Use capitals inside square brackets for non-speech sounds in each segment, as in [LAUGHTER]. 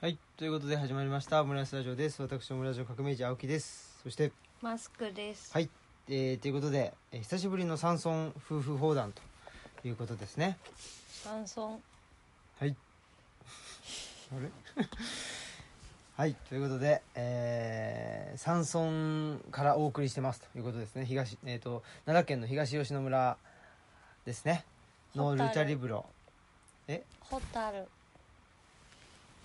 はいということで始まりました。オムライスラジオです。私オムラジオ革命児青木です。そしてマスクです。はい、えー、ということで、えー久しぶりの山村夫婦砲弾ということですね。山村。はい。[LAUGHS] あれ？[LAUGHS] はいということで、えー、山村からお送りしてますということですね。東えっ、と奈良県の東吉野村ですね。のルチャリブロ。え？ホタル。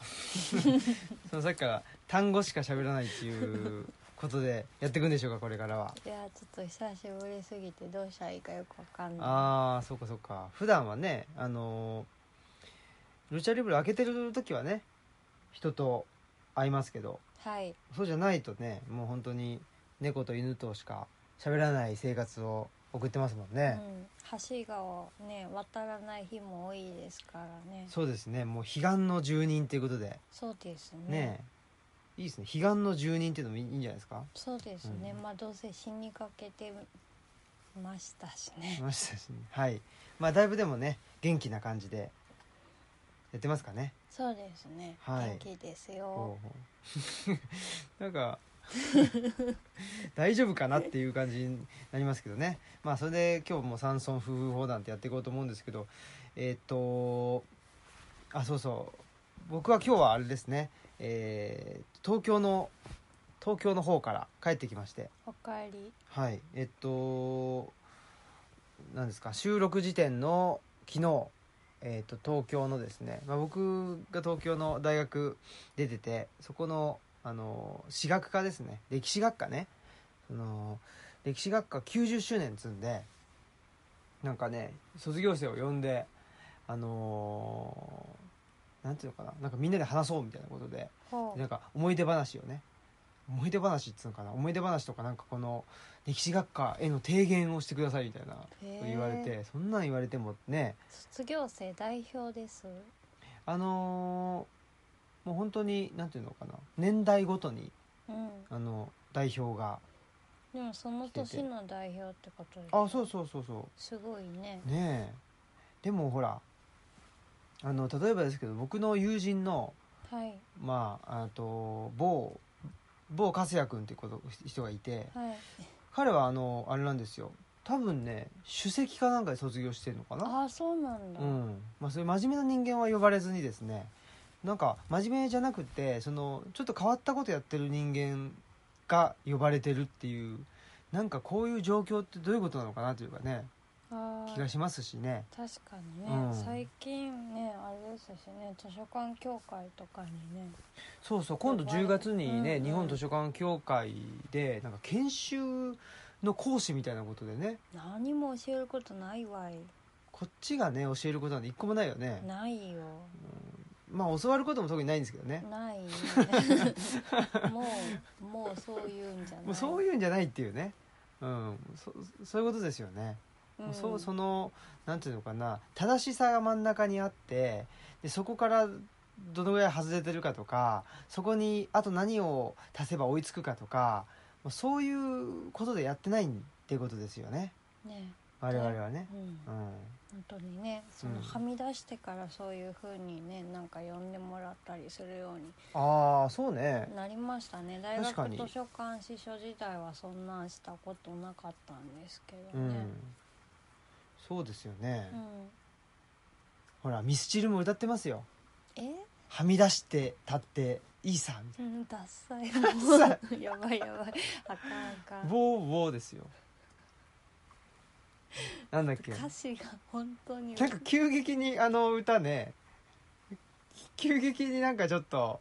[LAUGHS] そのさっきから単語しか喋らないっていうことでやっていくんでしょうかこれからはいや、ちょっと久しぶりすぎて、どうしたらいいかよくわかんない。ああそうかそうか普段はねあのールチャリブロ開けてる時はね人と会いますけどはい。そうじゃないとねもう本当に猫と犬としか喋らない生活を送ってますもんうね、ん、橋川をね、渡らない日も多いですからね。そうですね。もう彼岸の住人ということで。そうですね。ねいいですね。彼岸の住人っていうのもいいんじゃないですか？そうですね。うん。まあ、どうせ死にかけてましたしね。ましたしね。はい。まあだいぶでもね元気な感じでやってますかね。そうですね。はい。元気ですよ。[LAUGHS] なんか [LAUGHS] 大丈夫かなっていう感じになりますけどね。まあそれで今日も山村夫婦砲弾ってやっていこうと思うんですけどえーっとあそうそう。僕は今日はあれですね。えー東京の東京の方から帰ってきまして。おかえり。はい。えっと何ですか収録時点の昨日、えっと東京のですね、まあ、僕が東京の大学出ててそこのあの史学科ですね。歴史学科ね。その歴史学科90周年積んでなんかね卒業生を呼んであのなんていうのかな。なんかみんなで話そうみたいなことでなんか思い出話をね。思い出話っつうのかな。思い出話とかなんかこの歴史学科への提言をしてくださいみたいな言われてそんなん言われてもね。卒業生代表です。あのーもう本当になんていうのかな年代ごとにうん。あの代表がでも、その年の代表ってことです。あそうそうそうそすごいね。うねえでもほらあの例えばですけど僕の友人のはい。まああと某某粕谷君っていうこと人がいてはい。彼はあのあれなんですよ多分ね首席かなんかで卒業してるのかなああそうなんだ、うんまあそういう真面目な人間は呼ばれずにですねなんか真面目じゃなくてそのちょっと変わったことやってる人間が呼ばれてるっていうなんかこういう状況ってどういうことなのかなというかねあ気がしますしね。確かにね、うん。最近ねあれですしね図書館協会とかにね。そうそう今度10月にね、うんうん。日本図書館協会でなんか研修の講師みたいなことでね。何も教えることないわい。こっちがね教えることなんて一個もないよね。ないよまあ教わることも特にないんですけどね。ないね。[LAUGHS] もうもうそういうんじゃない。もうそういうんじゃないっていうね。うん。そそういうことですよね、うん。そうそのなんていうのかな。正しさが真ん中にあってでそこからどのぐらい外れてるかとかそこにあと何を足せば追いつくかとかそういうことでやってないっていうことですよね。ね。我々はね。う、ん。うん、本当にねそのうんはみ出してからそういうふうにねなんか呼んでもらったりするようにああそうね。なりましたね。大学図書館司書時代はそんなんしたことなかったんですけどうん。ね、そうですよね、うん。ほらミスチルも歌ってますよ。え？はみ出して立っていいさみたいうんダッサい。やばいやばい。あかんあかなん。ボーボーですよ [LAUGHS] なんだっけ？歌詞が本当に。なんか急激にあの歌ね急激になんかちょっと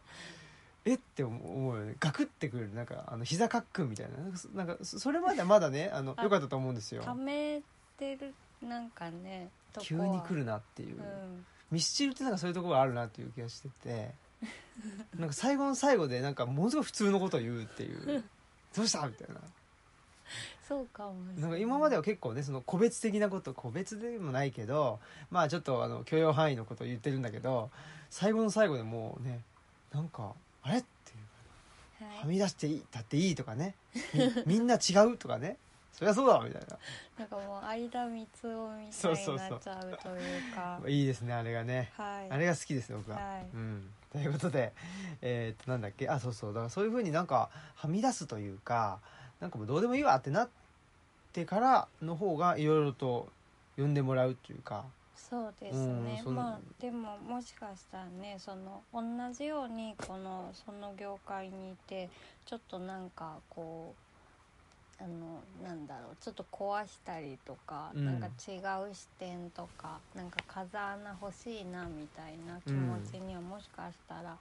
えって思うよね。ガクってくる。なんかあの膝かっくんみたいな。なんかそれまではまだねあのあ良かったと思うんですよ。ためてるなんかね急は。に来るなっていう、うん。ミスチルってなんかそういうところあるなっていう気がしてて。[LAUGHS] なんか最後の最後でなんかものすごい普通のことを言うっていう。どうした？みたいな [LAUGHS] そうかもなんか今までは結構ねその個別的なこと個別でもないけどまあちょっとあの許容範囲のことを言ってるんだけど最後の最後でもうねなんかあれっていうはい。はみ出していいだっていいとかねみ [LAUGHS] みんな違うとかねそりゃそうだみたいな。なんかもう相田光雄みたいになっちゃうというか。いいですねあれがね。はい。あれが好きです僕は、はい。うん。ということでえーっとなんだっけ？あそうそう。だからそういうふうになんかはみ出すというかなんかもうどうでもいいわってなってからの方がいろいろと呼んでもらうっていうかそうですねうんまあでももしかしたらねその同じようにこのその業界にいてちょっとなんかこうあのなんだろうちょっと壊したりとか、うんなんか違う視点とかなんか風穴欲しいなみたいな気持ちにはもしかしたら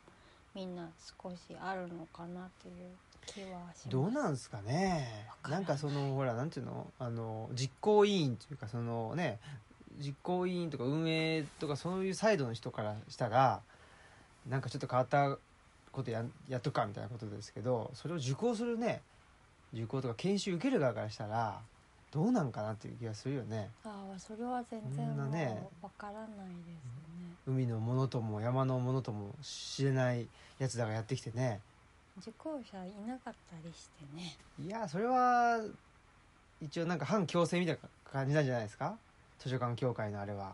みんな少しあるのかなっていう。どうなんですかね。なんかそのほらなんていうのあの実行委員というかそのね実行委員とか運営とかそういうサイドの人からしたらなんかちょっと変わったことややっとくかみたいなことですけどそれを受講するね受講とか研修受ける側からしたらどうなんかなっていう気がするよね。ああそれは全然わからないですね。海のものとも山のものとも知れないやつだがやってきてね受講者いなかったりしてね。いやそれは一応なんか反強制みたいな感じなんじゃないですか？図書館協会のあれは。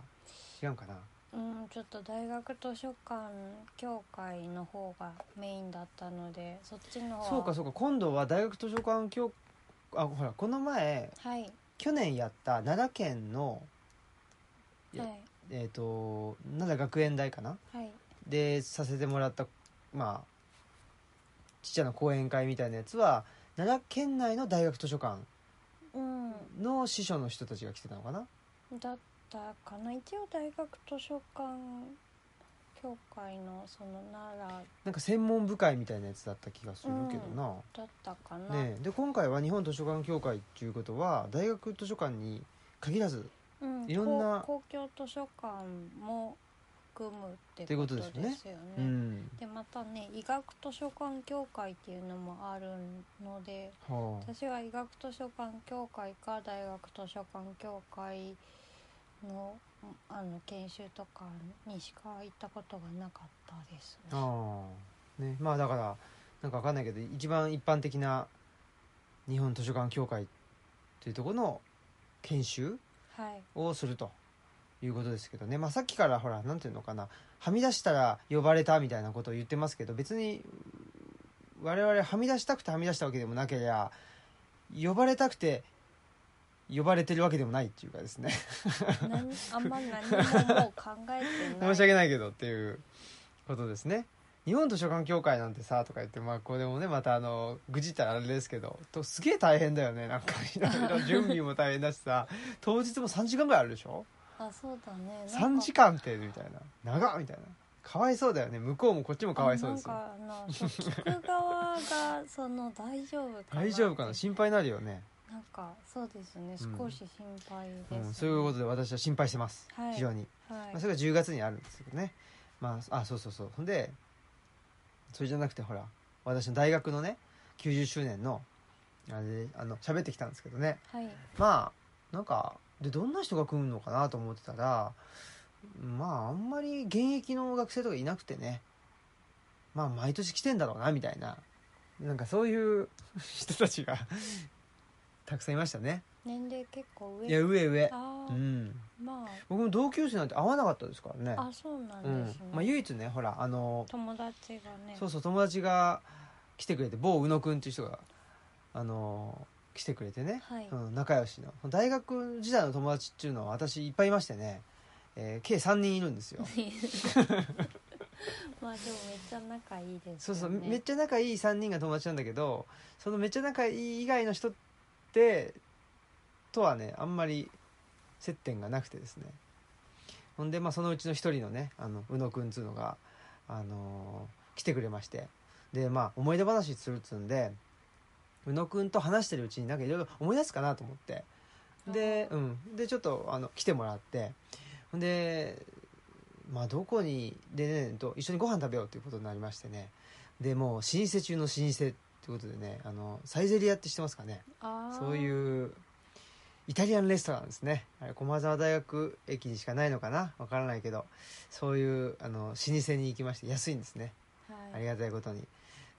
違うかな？うんちょっと大学図書館協会の方がメインだったのでそっちのそうかそうか今度は大学図書館協あほらこの前はい。去年やった奈良県のはい。えっ、と奈良学園大かな？はい。でさせてもらったまあちっちゃな講演会みたいなやつは奈良県内の大学図書館うん。の司書の人たちが来てたのかな？だったかな。一応大学図書館協会のその奈良なんか専門部会みたいなやつだった気がするけどな、だったかな、ねえ。で今回は日本図書館協会っていうことは大学図書館に限らずうん、いろんな公公共図書館も含むってここととでですすよね。うん。でまたね医学図書館協会っていうのもあるのではあ。私は医学図書館協会か大学図書館協会のあの研修とかにしか行ったことがなかったですね。ああ。ね。まあだからなんかわかんないけど一番一般的な日本図書館協会というところの研修はい、をすると。いうことですけどね、まあ、さっきからほらなんていうのかな。はみ出したら呼ばれたみたいなことを言ってますけど別に我々はみ出したくてはみ出したわけでもなけりゃ呼ばれたくて呼ばれてるわけでもないっていうかですね。何 [LAUGHS] あんま何ももう考えてない。申し訳ないけどっていうことですね。日本図書館協会なんてさとか言ってまあこれもねまたあの愚痴ったらあれですけどとすげえ大変だよね。なんかいろいろ準備も大変だしさ。当日も3時間ぐらいあるでしょ？あそうだね。なんか3時間ってみたいな。長っみたいな。かわいそうだよね。向こうもこっちもかわいそうですよ。あなんかあのそう聞く側がその大丈夫かな大丈夫かな？心配になるよね、なんかそうですね。うん。少し心配です、ねうん、そういうことで私は心配してます、はい。非常に、はい。まあ、それが10月にあるんですけどね。まああそうそうそう。ほんでそれじゃなくてほら私の大学のね90周年のあれであの喋ってきたんですけどね。はい。まあなんかでどんな人が来るのかなと思ってたらまああんまり現役の学生とかいなくてね。まあ毎年来てんだろうなみたいな。なんかそういう [LAUGHS] 人たちが [LAUGHS] たくさんいましたね。年齢結構上。いや上上。うん。ま僕も同級生なんて会わなかったですからね。ああそうなんうんですね、まあ、唯一ねほらあの友達がね。そうそう友達が来てくれて某宇野くんっていう人があの来てくれてね、はい、うん、仲良しの。大学時代の友達っていうのは私いっぱいいましてね、えー計3人いるんですよ。[LAUGHS] まあでもめっちゃ仲いいですそうそう。めっちゃ仲いい3人が友達なんだけどそのめっちゃ仲いい以外の人ってとはねあんまり接点がなくてですね。ほんで、まあ、そのうちの一人のねあの宇野くんっつうのが、あのー来てくれまして。でまあ思い出話するっつうんで宇野くんと話してるうちになんかいろいろ思い出すかなと思って。で,、うん、でちょっとあの来てもらって。ほんでまあどこにでねと一緒にご飯食べようということになりましてね。でもう老舗中の老舗ってことでねあのサイゼリアって知ってますかね。そういうイタリアンレストランですね。あれ駒沢大学駅にしかないのかな？わからないけど。そういうあの老舗に行きまして安いんですね。はい、ありがたいことに。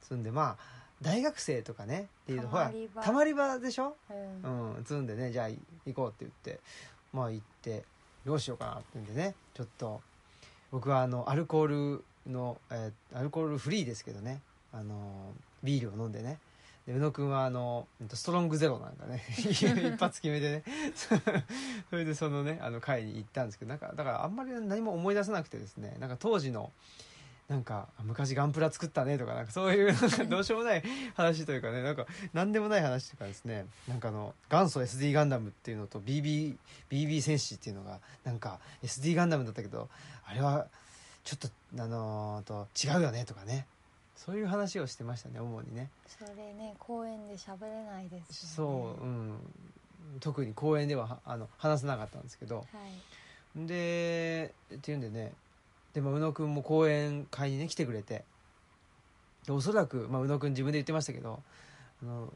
積んでまあ大学生とかねっていうとほらたまり場でしょ？うん。うん、積んでねじゃあ行こうって言ってまあ行ってどうしようかなってんでねちょっと僕はあのアルコールの、えーアルコールフリーですけどねあのビールを飲んでねで宇野くんはあのストロングゼロなんかね [LAUGHS] 一発決めてね [LAUGHS] それでそのねあの会に行ったんですけどなんかだからあんまり何も思い出せなくてですねなんか当時のなんか昔ガンプラ作ったねとかなんかそういうなんか [LAUGHS] どうしようもない話というかねなんか何でもない話とかですね。なんかあの元祖 SD ガンダムっていうのと BB, BB 戦士っていうのがなんか SD ガンダムだったけどあれはちょっとあのーと違うよねとかね。そういう話をしてましたね主にね。それね公園で喋れないですよそう、うねん、特に公園でははあの話せなかったんですけど。はい。でっていうんでねでも宇野くんも講演会にね来てくれて。でおそらく、まあ、宇野くん自分で言ってましたけどあの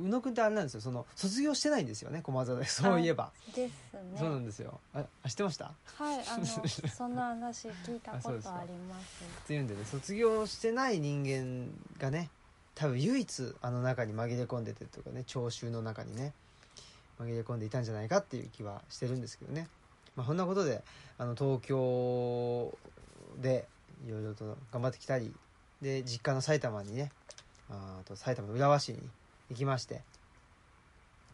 宇野くんってあれなんですよ。その卒業してないんですよね駒沢で。そういえば、ですね。そうなんですよ。ああ知ってました？はいあの [LAUGHS] そんな話聞いたことあります。っていうんでね卒業してない人間がね多分唯一あの中に紛れ込んでてとかね聴衆の中にね紛れ込んでいたんじゃないかっていう気はしてるんですけどねまあそんなことであの東京でいろいろと頑張ってきたりで実家の埼玉にねああと埼玉の浦和市に行きまして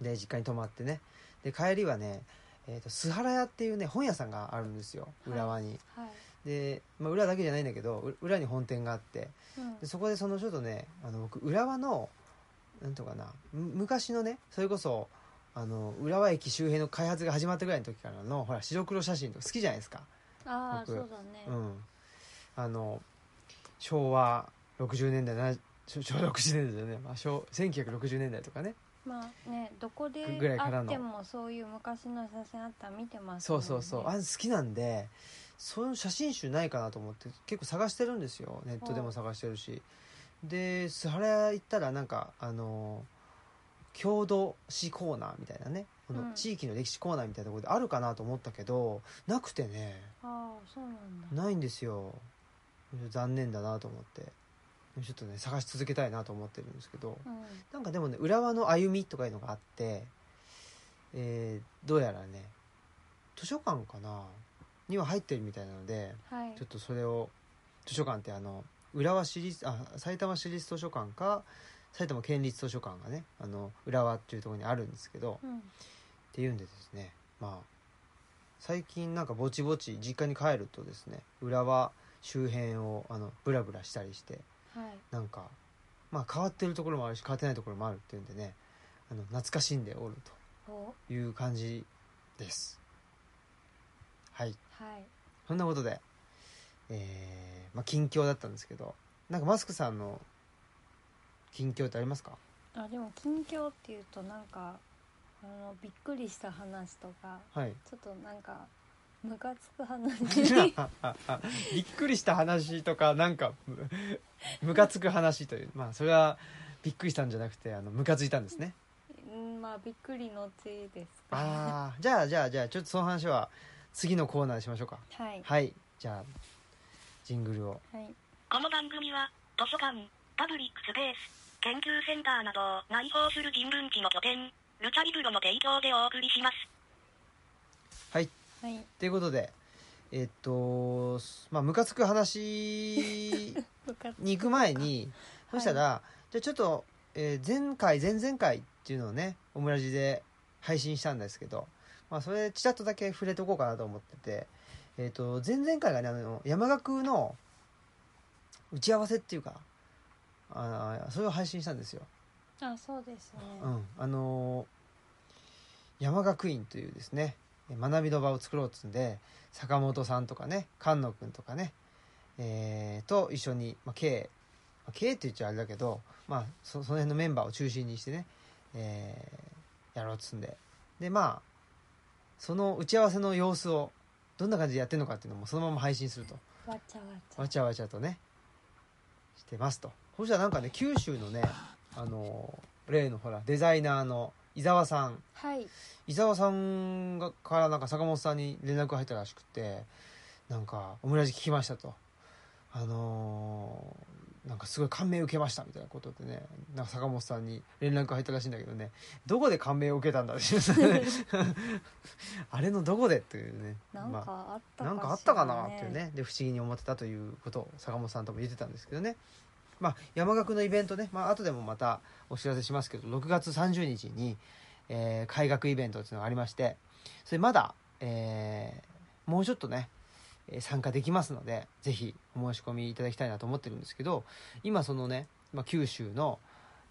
で実家に泊まってね。で帰りはねえー、と須原屋っていうね本屋さんがあるんですよ浦和に、はい、で、まあ、裏だけじゃないんだけどう裏に本店があってうん。でそこでそのちょっとねあの僕浦和のなんとかなむ昔のねそれこそあの浦和駅周辺の開発が始まったぐらいの時からのほら白黒写真とか好きじゃないですか。僕ああそうだね、うん。あの昭和60年代な昭昭和60年代だよね、まあ、昭1960年代とかね。まあねどこであってもそういう昔の写真あったら見てますそうそうそう、あれ好きなんでそういう写真集ないかなと思って結構探してるんですよ。ネットでも探してるし。で須原屋行ったらなんかあの郷土史コーナーみたいなねこのうん。地域の歴史コーナーみたいなところであるかなと思ったけどなくてねああそうなんだ。ないんですよ。残念だなと思って。ちょっとね探し続けたいなと思ってるんですけど。うん。なんかでもね浦和の歩みとかいうのがあって、えーどうやらね図書館かな？には入ってるみたいなのではい。ちょっとそれを図書館ってあの浦和市立あ埼玉市立図書館か埼玉県立図書館がねあの浦和っていうところにあるんですけどうん。っていうんでですねまあ最近なんかぼちぼち実家に帰るとですね浦和周辺をあのブラブラしたりしてはい。なんかまあ変わってるところもあるし変わってないところもあるっていうんでねあの懐かしんでおるおという感じです。はい。はい。そんなことでえーまあ近況だったんですけどなんかマスクさんの近況ってありますか？あでも近況っていうとなんかあのびっくりした話とかはい。ちょっとなんかムカつく話。[LAUGHS] びっくりした話とかなんかむムカつく話というまあそれはびっくりしたんじゃなくてあのムカついたんですね。うんまあびっくりのちですか。ああじゃあじゃあじゃあちょっとその話は次のコーナーにしましょうか。はい。はい。じゃあジングルを。はい。この番組は、図書館、パブリックスペース、研究センターなどを内包する人文地の拠点、ルチャリブロの提供でお送りします。はい。はい。ということでえっとまあムカつく話 [LAUGHS] に行く前にそしたら、じゃあちょっと、えー前回前々回っていうのをねオムラジで配信したんですけど、まあ、それちらっとだけ触れとこうかなと思ってて、えっと前々回がねあの山岳の打ち合わせっていうかあーそれを配信したんですよ。あそうですね、うん、あのー山学院というですね学びの場を作ろうっつうんで坂本さんとかね菅野君とかね、えーと一緒に、まあ、あ K って言っちゃあれだけど、まあ、そその辺のメンバーを中心にしてね、えーやろうっつうんで。でまあその打ち合わせの様子をどんな感じでやってるのかっていうのもそのまま配信すると。わちゃわちゃ。わちゃわちゃとねしてますとそしたらなんかね九州のねあの例のほらデザイナーの伊沢さん。はい。伊沢さんがからなんか坂本さんに連絡が入ったらしくてなんか「オムラジ聞きました」と「あのーなんかすごい感銘を受けましたみたいなことでねなんか坂本さんに連絡が入ったらしいんだけどねどこで感銘を受けたんだって [LAUGHS] あれのどこでっていうね。なんまあかあったかしら、なんかあったかなっていうね。で不思議に思ってたということを坂本さんとも言ってたんですけどねまあ山岳のイベントね、まあ後でもまたお知らせしますけど6月30日に、えー開学イベントっていうのがありましてそれまだ、えーもうちょっとねえー参加できますのでぜひお申し込みいただきたいなと思ってるんですけど今そのね、まあ、九州の、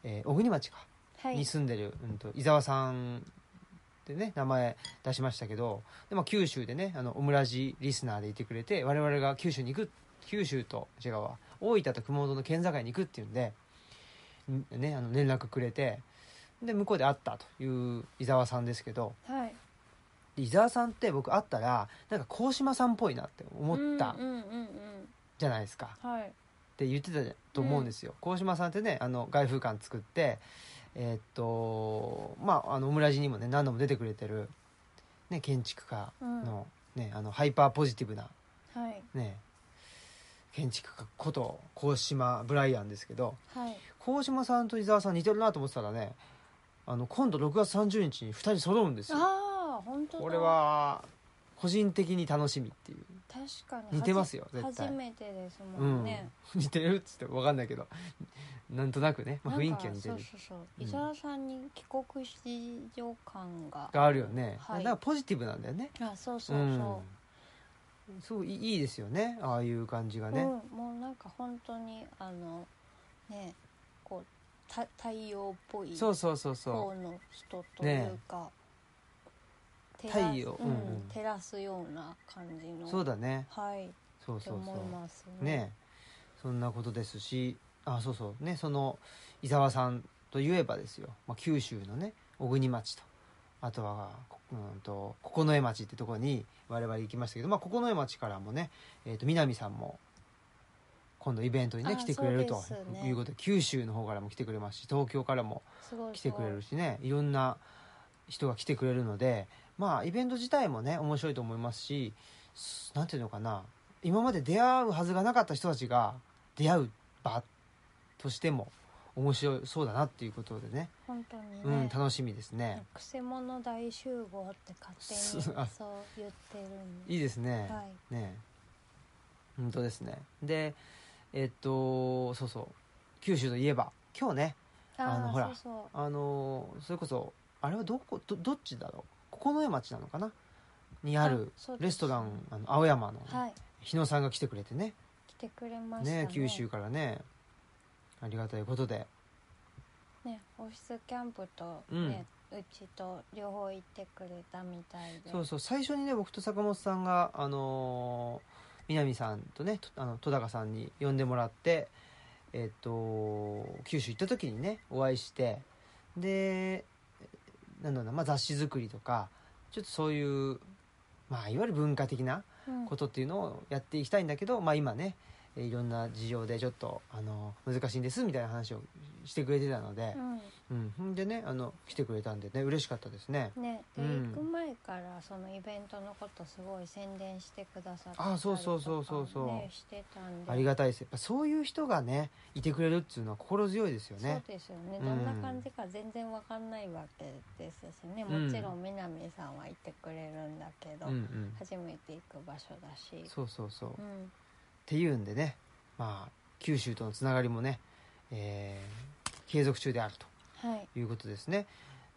えー小国町かはい。に住んでる、うん、と伊沢さんってね名前出しましたけどで、まあ、九州でねあのオムラジリスナーでいてくれて我々が九州に行く九州と違うわ。大分と熊本の県境に行くっていうんで、んね、あの連絡くれてで向こうで会ったという伊沢さんですけどはい。で伊沢さんって僕会ったらなんか鴻島さんっぽいなって思ったうんうんうんうん。じゃないですか。はい。って言ってたと思うんですよ。鴻、島さんってねあの外風館作ってえーっとまああのオムラジにもね何度も出てくれてる、ね、建築家の,、ね、あのハイパーポジティブな、はい。ね、建築家こと鴻島ブライアンですけどはい。鴻島さんと伊沢さん似てるなと思ってたらねあの今度6月30日に2人揃うんですよ。ああ本当だ。これは個人的に楽しみっていう。確かに。似てますよ絶対。初めてですうんもん。ね、[LAUGHS] 似てるっつって分かんないけど。なんとなくね、まあ、雰囲気は似てる。そうそうそう。うん伊沢さんに帰国子女感が。があるよね、はい。だからポジティブなんだよね。あそうそうそう、んそういいいいですよね。ああいう感じがね、うん、もうなんか本当にあのねこうた太陽っぽいそうそうそうそ方の人というか、照ら太陽。うんうん。うん照らすような感じの。うそうだね。はい。そうそうそう。ね。そんなことですし。あそうそう。ねその伊沢さんといえばですよ、まあ、九州のね小国町とあとは、こうん、と九重町ってところに我々行きましたけど、まあ、九重町からもね、えー、と南さんも今度イベントにねあ来てくれるということで九州の方からも来てくれますし東京からも来てくれるしねい。ろんな人が来てくれるのでまあイベント自体もね面白いと思いますしすなんていうのかな今まで出会うはずがなかった人たちが出会う場としても面白そうだなっていうことでね、本当にね、うん、楽しみですね。くせ者大集合って勝手に [LAUGHS] そう言ってるんで。いいですね、はい。ね本当ですね。でえっとそうそう。九州といえば今日ねあのーほらそうそう。あのそれこそあれはどこどどっちだろう？九重町なのかな？にあるレストランあの青山のはい。日野さんが来てくれてね。来てくれましたね。ね九州からねありがたいことで。ねオフィスキャンプとね、うちと両方行ってくれたみたいで。そうそう。最初にね僕と坂本さんがあのー南さんとねとあの戸高さんに呼んでもらってえっと九州行った時にねお会いしてでなんだろうな、まあ、雑誌作りとかちょっとそういうまあいわゆる文化的なうん。ことっていうのをやっていきたいんだけど、まあ、今ねえーいろんな事情でちょっとあの難しいんですみたいな話をしてくれてたので、うん、ほんでねあの来てくれたんでね嬉しかったですね。うん、ねで、うん。行く前からそのイベントのことすごい宣伝してくださってあそうそうそうそうそう。ね、してたんで。ありがたいです。やっぱそういう人がねいてくれるっていうのは心強いですよね。そうですよね、うん。どんな感じか全然わかんないわけですしね。うん。もちろん南さんはいてくれるんだけど、うんうん。初めて行く場所だし。そうそうそう、っうんていうんでねまあ九州とのつながりもね、えー継続中であるはい。ということですね。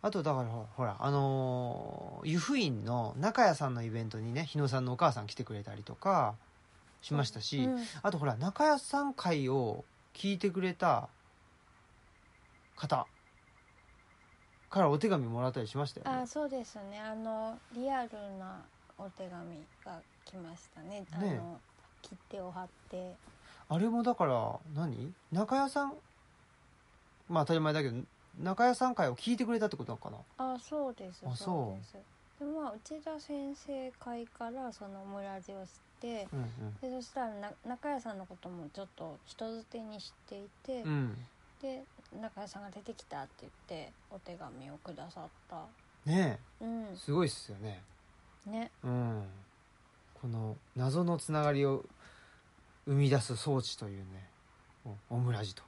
あとだからほほらあのー湯布院の中谷さんのイベントにね日野さんのお母さん来てくれたりとかしましたし、うんあとほら中谷さん会を聞いてくれた方からお手紙もらったりしましたよね。あそうですね。あのリアルなお手紙が来ましたね。あのね切手を貼って。あれもだから何？中谷さん？まあ当たり前だけど中谷さん会を聞いてくれたってことなのかな？あそうですあそう。です。でまあ内田先生会からその村地を知ってうんでそしたらな中谷さんのこともちょっと人づてに知っていて、うん。うんで中谷さんが出てきたって言ってお手紙をくださった。ねうん。えすごいっすよね。ね。うんこの謎のつながりを生み出す装置というねオムラジと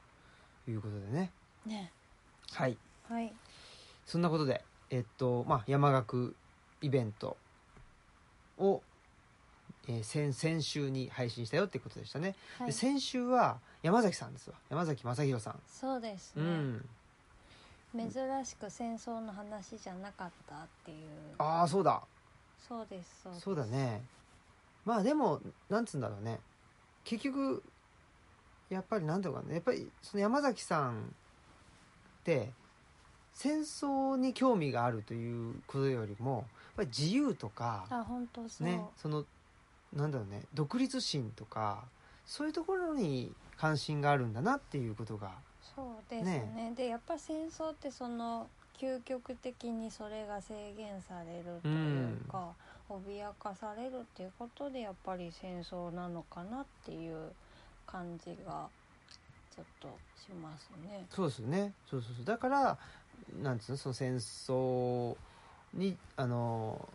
いうことでね。ね。はい。はい。そんなことでえっとまあ山岳イベントを、えー先先週に配信したよってことでしたね、はい。で先週は山崎さんですわ。山崎正弘さん、そうですね、うん。珍しく戦争の話じゃなかったっていう。ああそうだ。そうですそうです。そうだねまあでもなんつうんだろうね。結局やっぱりなんていうのかな。やっぱりその山崎さんって戦争に興味があるということよりもやっぱり自由とかあ本当そう、ねそのなんだろうね独立心とかそういうところに関心があるんだなっていうことがそうですね。でやっぱ戦争ってその究極的にそれが制限されるというか、脅かされるっていうことでやっぱり戦争なのかなっていう感じがちょっとしますね。そうですよね。そうそうそう。だからなんつうのその戦争にあの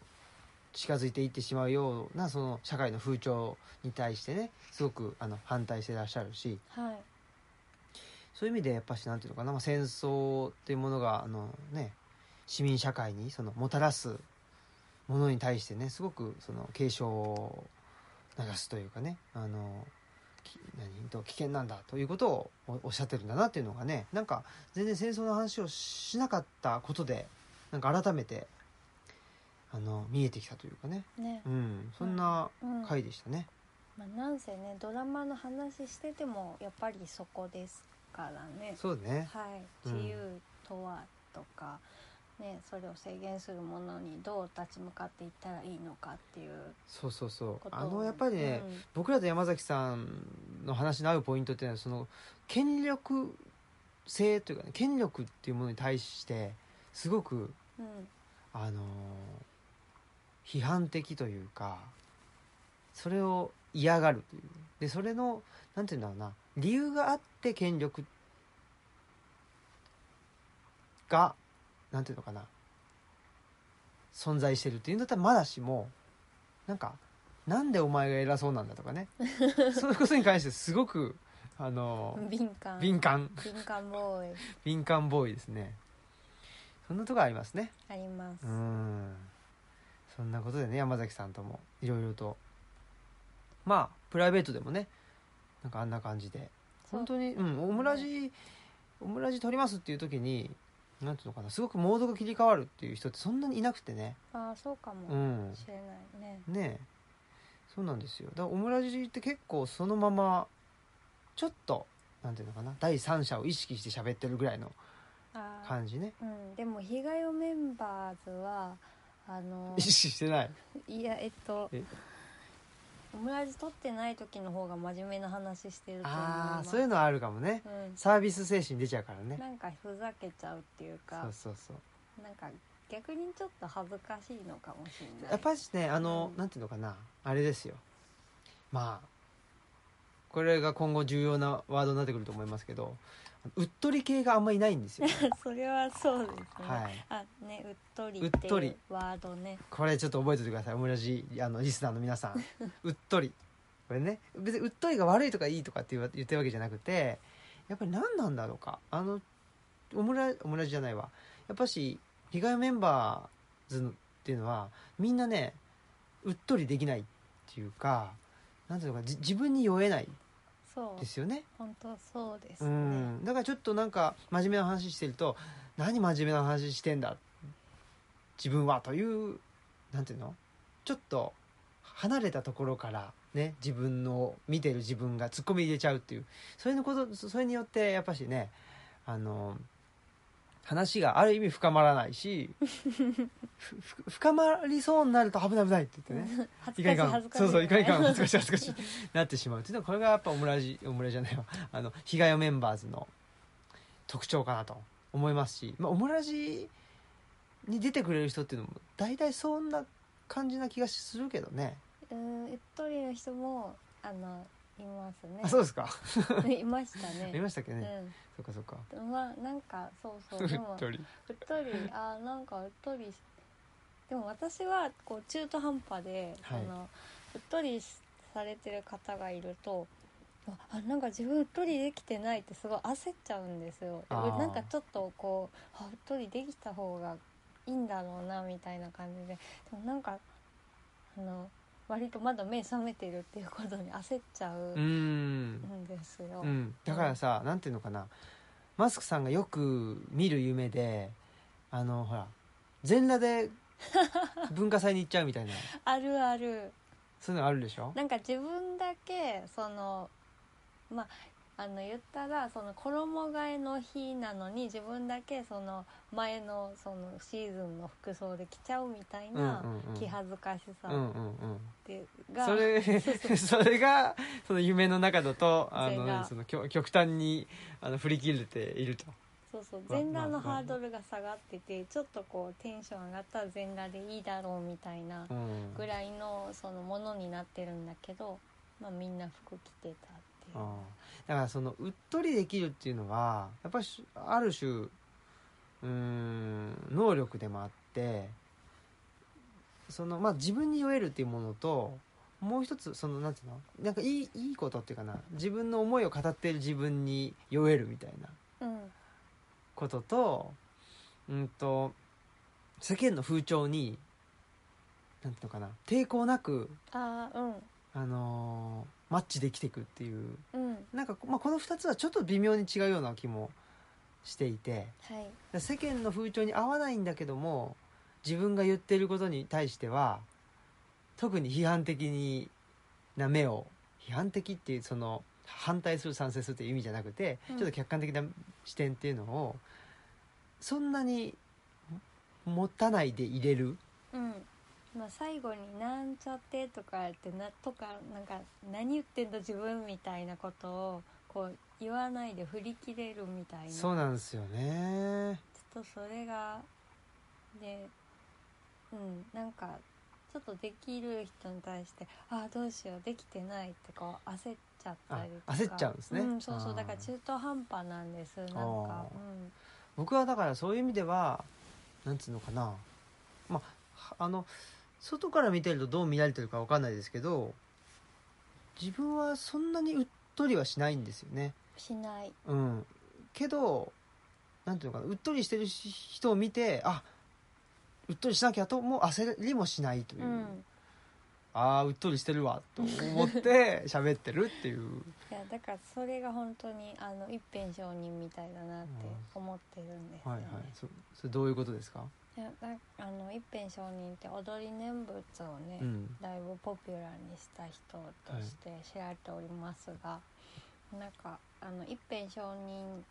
近づいていってしまうようなその社会の風潮に対してねすごくあの反対してらっしゃるし。はい。そういう意味でやっぱしなんていうのかな、まあ、戦争っていうものがあのね市民社会にそのもたらすものに対してねすごくその警鐘を流すというかねあのき何と危険なんだということをおおっしゃってるんだなっていうのがねなんか全然戦争の話をしなかったことでなんか改めてあの見えてきたというかね、ね。うん、そんなうん。回でしたね。まあ、なんせねドラマの話しててもやっぱりそこですからね。そうね。はい、うん。自由とはとか、ね、それを制限するものにどう立ち向かっていったらいいのかっていうそうそうそう。あのやっぱりね、うん。僕らと山崎さんの話の合うポイントっていうのはその権力性というか、ね、権力っていうものに対してすごくうん。あのー批判的というかそれを嫌がるという。でそれのなんていうんだろうな理由があって権力がなんていうのかな。存在してるっていうんだったらまだしもなんかなんでお前が偉そうなんだとかね。[LAUGHS] そういうことに関してすごくあのー敏感。敏感。敏感ボーイ。敏感ボーイですね。そんなとこありますね。あります、うん。そんなことでね山崎さんともいろいろと。まあプライベートでもねなんかあんな感じで。本当にうんオムラジオムラジ撮りますっていう時になんていうのかなすごくモードが切り替わるっていう人ってそんなにいなくてね。ああそうかうもん。しれない。ね、ねえ。そうなんですよ。だからオムラジって結構そのままちょっとなんていうのかな第三者を意識して喋ってるぐらいの感じね。うん。でも被害をメンバーズはあの意識してない。いやえっとえ？オムラジ撮ってない時の方が真面目な話してると思いあます。あそういうのあるかもね。うん。サービス精神出ちゃうからね。なんかふざけちゃうっていうか。そうそうそう。なんか逆にちょっと恥ずかしいのかもしれない。やっぱりねあの、うん。なんていうのかな。あれですよ。まあこれが今後重要なワードになってくると思いますけどうっとり系があんまりいないんですよ。[LAUGHS] それはそうですね、はい。あねうっとりうっってとり。いうワードね。これちょっと覚えておいてください。オムラジあのリスナーの皆さん。[LAUGHS] うっとり。これね別にうっとりが悪いとかいいとかって言ってるわけじゃなくてやっぱり何なんだろうか。あのオムラオムラジじゃないわ。やっぱし被害メンバーズっていうのはみんなねうっとりできないっていうかなんていうのかじ自分に酔えないですよね。本当そうですうね、ん。だからちょっとなんか真面目な話してると何真面目な話してんだ？自分はというなんていうの？ちょっと離れたところからね自分の見てる自分がツッコミ入れちゃうっていう。それのことそれによってやっぱしねあの話がある意味深まらないし深まりそうになると危ない危ないって言ってね。恥いかんいかんずかしい恥ずかしいそうそういかんいかん恥ずかしい恥ずかしい。なってしまう。っていうのはこれがやっぱオムラジオムラジじゃないわ。あの被害メンバーズの特徴かなと思いますし、まあ、オムラジに出てくれる人っていうのも大体そんな感じな気がするけどね。うんうっとりの人もあのいますね。あそうですか。[LAUGHS] いましたね。いましたっけね、そっかそっか。うんまあなんかそうそううでもっとり。うっとりあーなんかうっとりしでも私はこう中途半端で、はい。そのうっとりされてる方がいるとあなんか自分うっとりできてないってすごい焦っちゃうんですよ。なんかちょっとこうあうっとりできた方がいいんだろうなみたいな感じで。でもなんかあの割とまだ目覚めてるっていうことに焦っちゃううん。んですよ、うん、だからさ、なんていうのかな。マスクさんがよく見る夢であのほら全裸で [LAUGHS] 文化祭に行っちゃうみたいな。あるある。そういうのあるでしょ？なんか自分だけそのまああの言ったらその衣替えの日なのに自分だけその前のそのシーズンの服装で着ちゃうみたいな気恥ずかしさが、それ [LAUGHS] それがその夢の中だと [LAUGHS] あのその極極端にあの振り切れていると。そうそう。まあ全裸のハードルが下がっててちょっとこうテンション上がったら全裸でいいだろうみたいなうん。ぐらいのそのものになってるんだけど、まあ、みんな服着てたっていう。だからそのうっとりできるっていうのはやっぱりしある種うーん能力でもあってそのまあ自分に酔えるっていうものともう一つそのなんていうの？なんかいいいいことっていうかな自分の思いを語っている自分に酔えるみたいなうんこととうんと世間の風潮になんていうのかな抵抗なくあーうん。あのーマッチできていくっていう。うん。なんか、まあ、この2つはちょっと微妙に違うような気もしていて。はい。世間の風潮に合わないんだけども自分が言ってることに対しては特に批判的にな目を批判的っていうその反対する賛成するっていう意味じゃなくて、うん。ちょっと客観的な視点っていうのをそんなに持たないで入れるうんまあ、最後に「なんちゃって」とかってなとかなんか「何言ってんだ自分」みたいなことをこう言わないで振り切れるみたいな。そうなんですよね。ちょっとそれがでうんなんかちょっとできる人に対して「ああどうしようできてない」ってこう焦っちゃったりとか。あ焦っちゃうんですね。うん、そうそうだから中途半端なんです。なんかうん。僕はだからそういう意味ではなんつうのかな。まああの外から見てるとどう見られてるかわかんないですけど自分はそんなにうっとりはしないんですよね。しない。うん。けどなんていうのかなうっとりしてる人を見てあうっとりしなきゃともう焦りもしないという。う、ん。ああうっとりしてるわと思って [LAUGHS] 喋ってるっていう。いやだからそれが本当にあの一辺承認みたいだなって思ってるんですよね。はいはい。そそれどういうことですか、いやだあの一辺承認って踊り念仏をね、うん。だいぶポピュラーにした人として知られておりますが、なんかあの一辺承認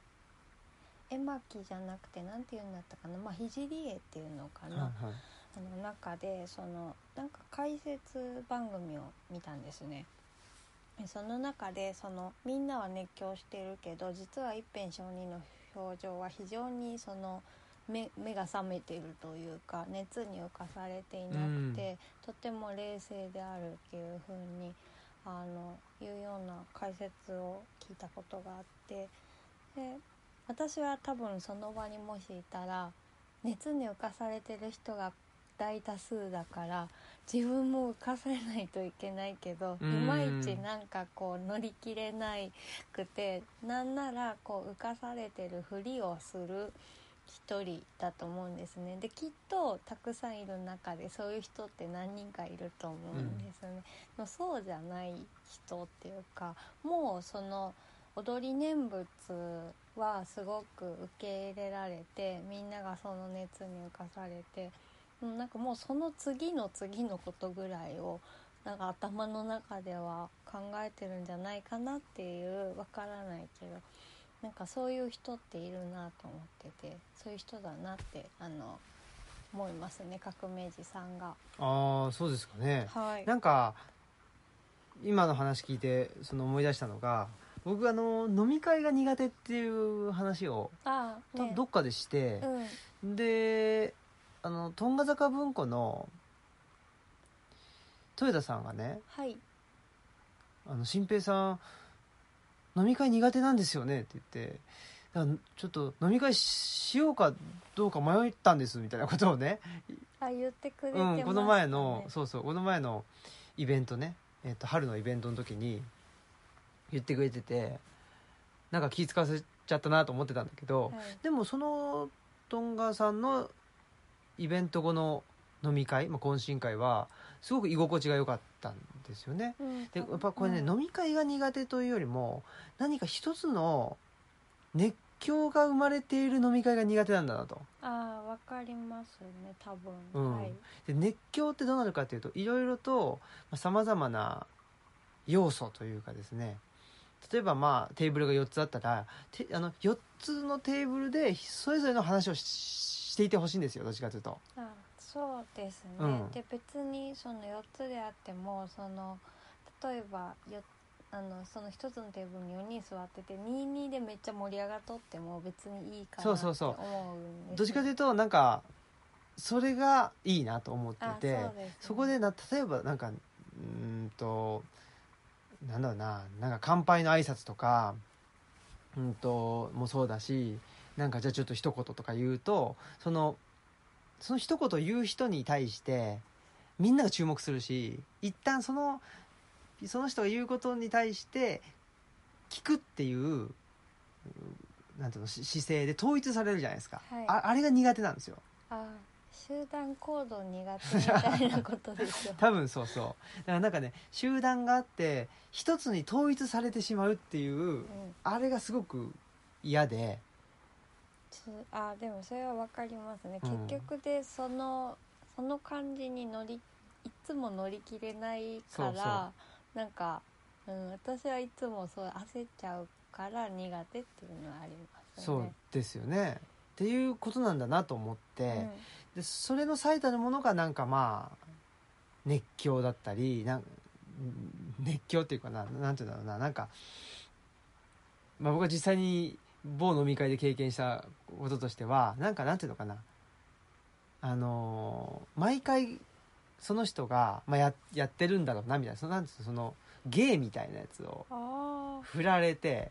絵巻じゃなくてなんて言うんだったかな？まあ聖絵っていうのかな、はいはい。あの中でそのなんか解説番組を見たんですね。でその中でそのみんなは熱狂してるけど実は一辺承認の表情は非常にその目目が覚めてるというか熱に浮かされていなくて、とても冷静であるっていう風にあのいうような解説を聞いたことがあってで私は多分その場にもしいたら熱に浮かされてる人が大多数だから自分も浮かされないといけないけどいうん。まいちなんかこう乗り切れないくてなんならこう浮かされてるふりをする一人だと思うんですね。できっとたくさんいる中でそういう人って何人かいると思うんですよね、でもそうじゃない人っていうかもうその踊り念仏はすごく受け入れられてみんながその熱に浮かされてうんなんかもうその次の次のことぐらいをなんか頭の中では考えてるんじゃないかなっていうわからないけどなんかそういう人っているなと思っててそういう人だなってあの思いますね革命児さんが。ああそうですかね。はい。なんか今の話聞いてその思い出したのが僕あの飲み会が苦手っていう話をね。どっかでしてう、ん。であのトンガ坂文庫の豊田さんがねはい「あの新平さん飲み会苦手なんですよね」って言ってだからちょっと飲み会しようかどうか迷ったんですみたいなことをねあ言ってくれてね。うん、この前のそうそうこの前のイベントね、えっと春のイベントの時に言ってくれててなんか気使わせちゃったなと思ってたんだけど、はい。でもそのトンガさんのイベント後の飲み会、まあ、懇親会はすごく居心地が良かったんですよね。うん。でやっぱこれね、うん。飲み会が苦手というよりも何か一つの熱狂が生まれている飲み会が苦手なんだなと。ああわかりますね多分、うん。はい。で熱狂ってどうなるかというといろいろとさまざまな要素というかですね。例えばまあテーブルが4つあったらてあの4つのテーブルでそれぞれの話をししていてほしいんですよどっちかというと。あそうですね、うん。で別にその4つであってもその例えばよあのその1つのテーブルに4人座ってて22でめっちゃ盛り上がっとっても別にいいかなって思うんですどっちかというとなんかそれがいいなと思ってあてそね。そこでな例えばなんかうーんとなんだろうななんか乾杯の挨拶とかうんともそうだしなんかじゃあちょっと一言とか言うとそのその一言言う人に対してみんなが注目するし一旦そのその人が言うことに対して聞くっていううんなんていうのし姿勢で統一されるじゃないですか、はい。ああれが苦手なんですよ。あ集団行動苦手みたいなことですよ。[LAUGHS] 多分そうそう。だからなんかね集団があって一つに統一されてしまうっていううん。あれがすごく嫌で。つあでもそれは分かりますね、うん。結局でそのその感じに乗りいつも乗り切れないからそうなんか、うん、私はいつもそう焦っちゃうから苦手っていうのはありますそう。ですよね。っていうことなんだなと思って、うん。でそれの最たるものがなんかまあ熱狂だったりなん熱狂っていうかななんていうんだろうな。なんか、まあ、僕は実際に某飲み会で経験したこととしてはなんかなんていうのかな。あのー毎回その人が、まあ、ややってるんだろうなみたいな。そのなんていうのその芸みたいなやつを振られて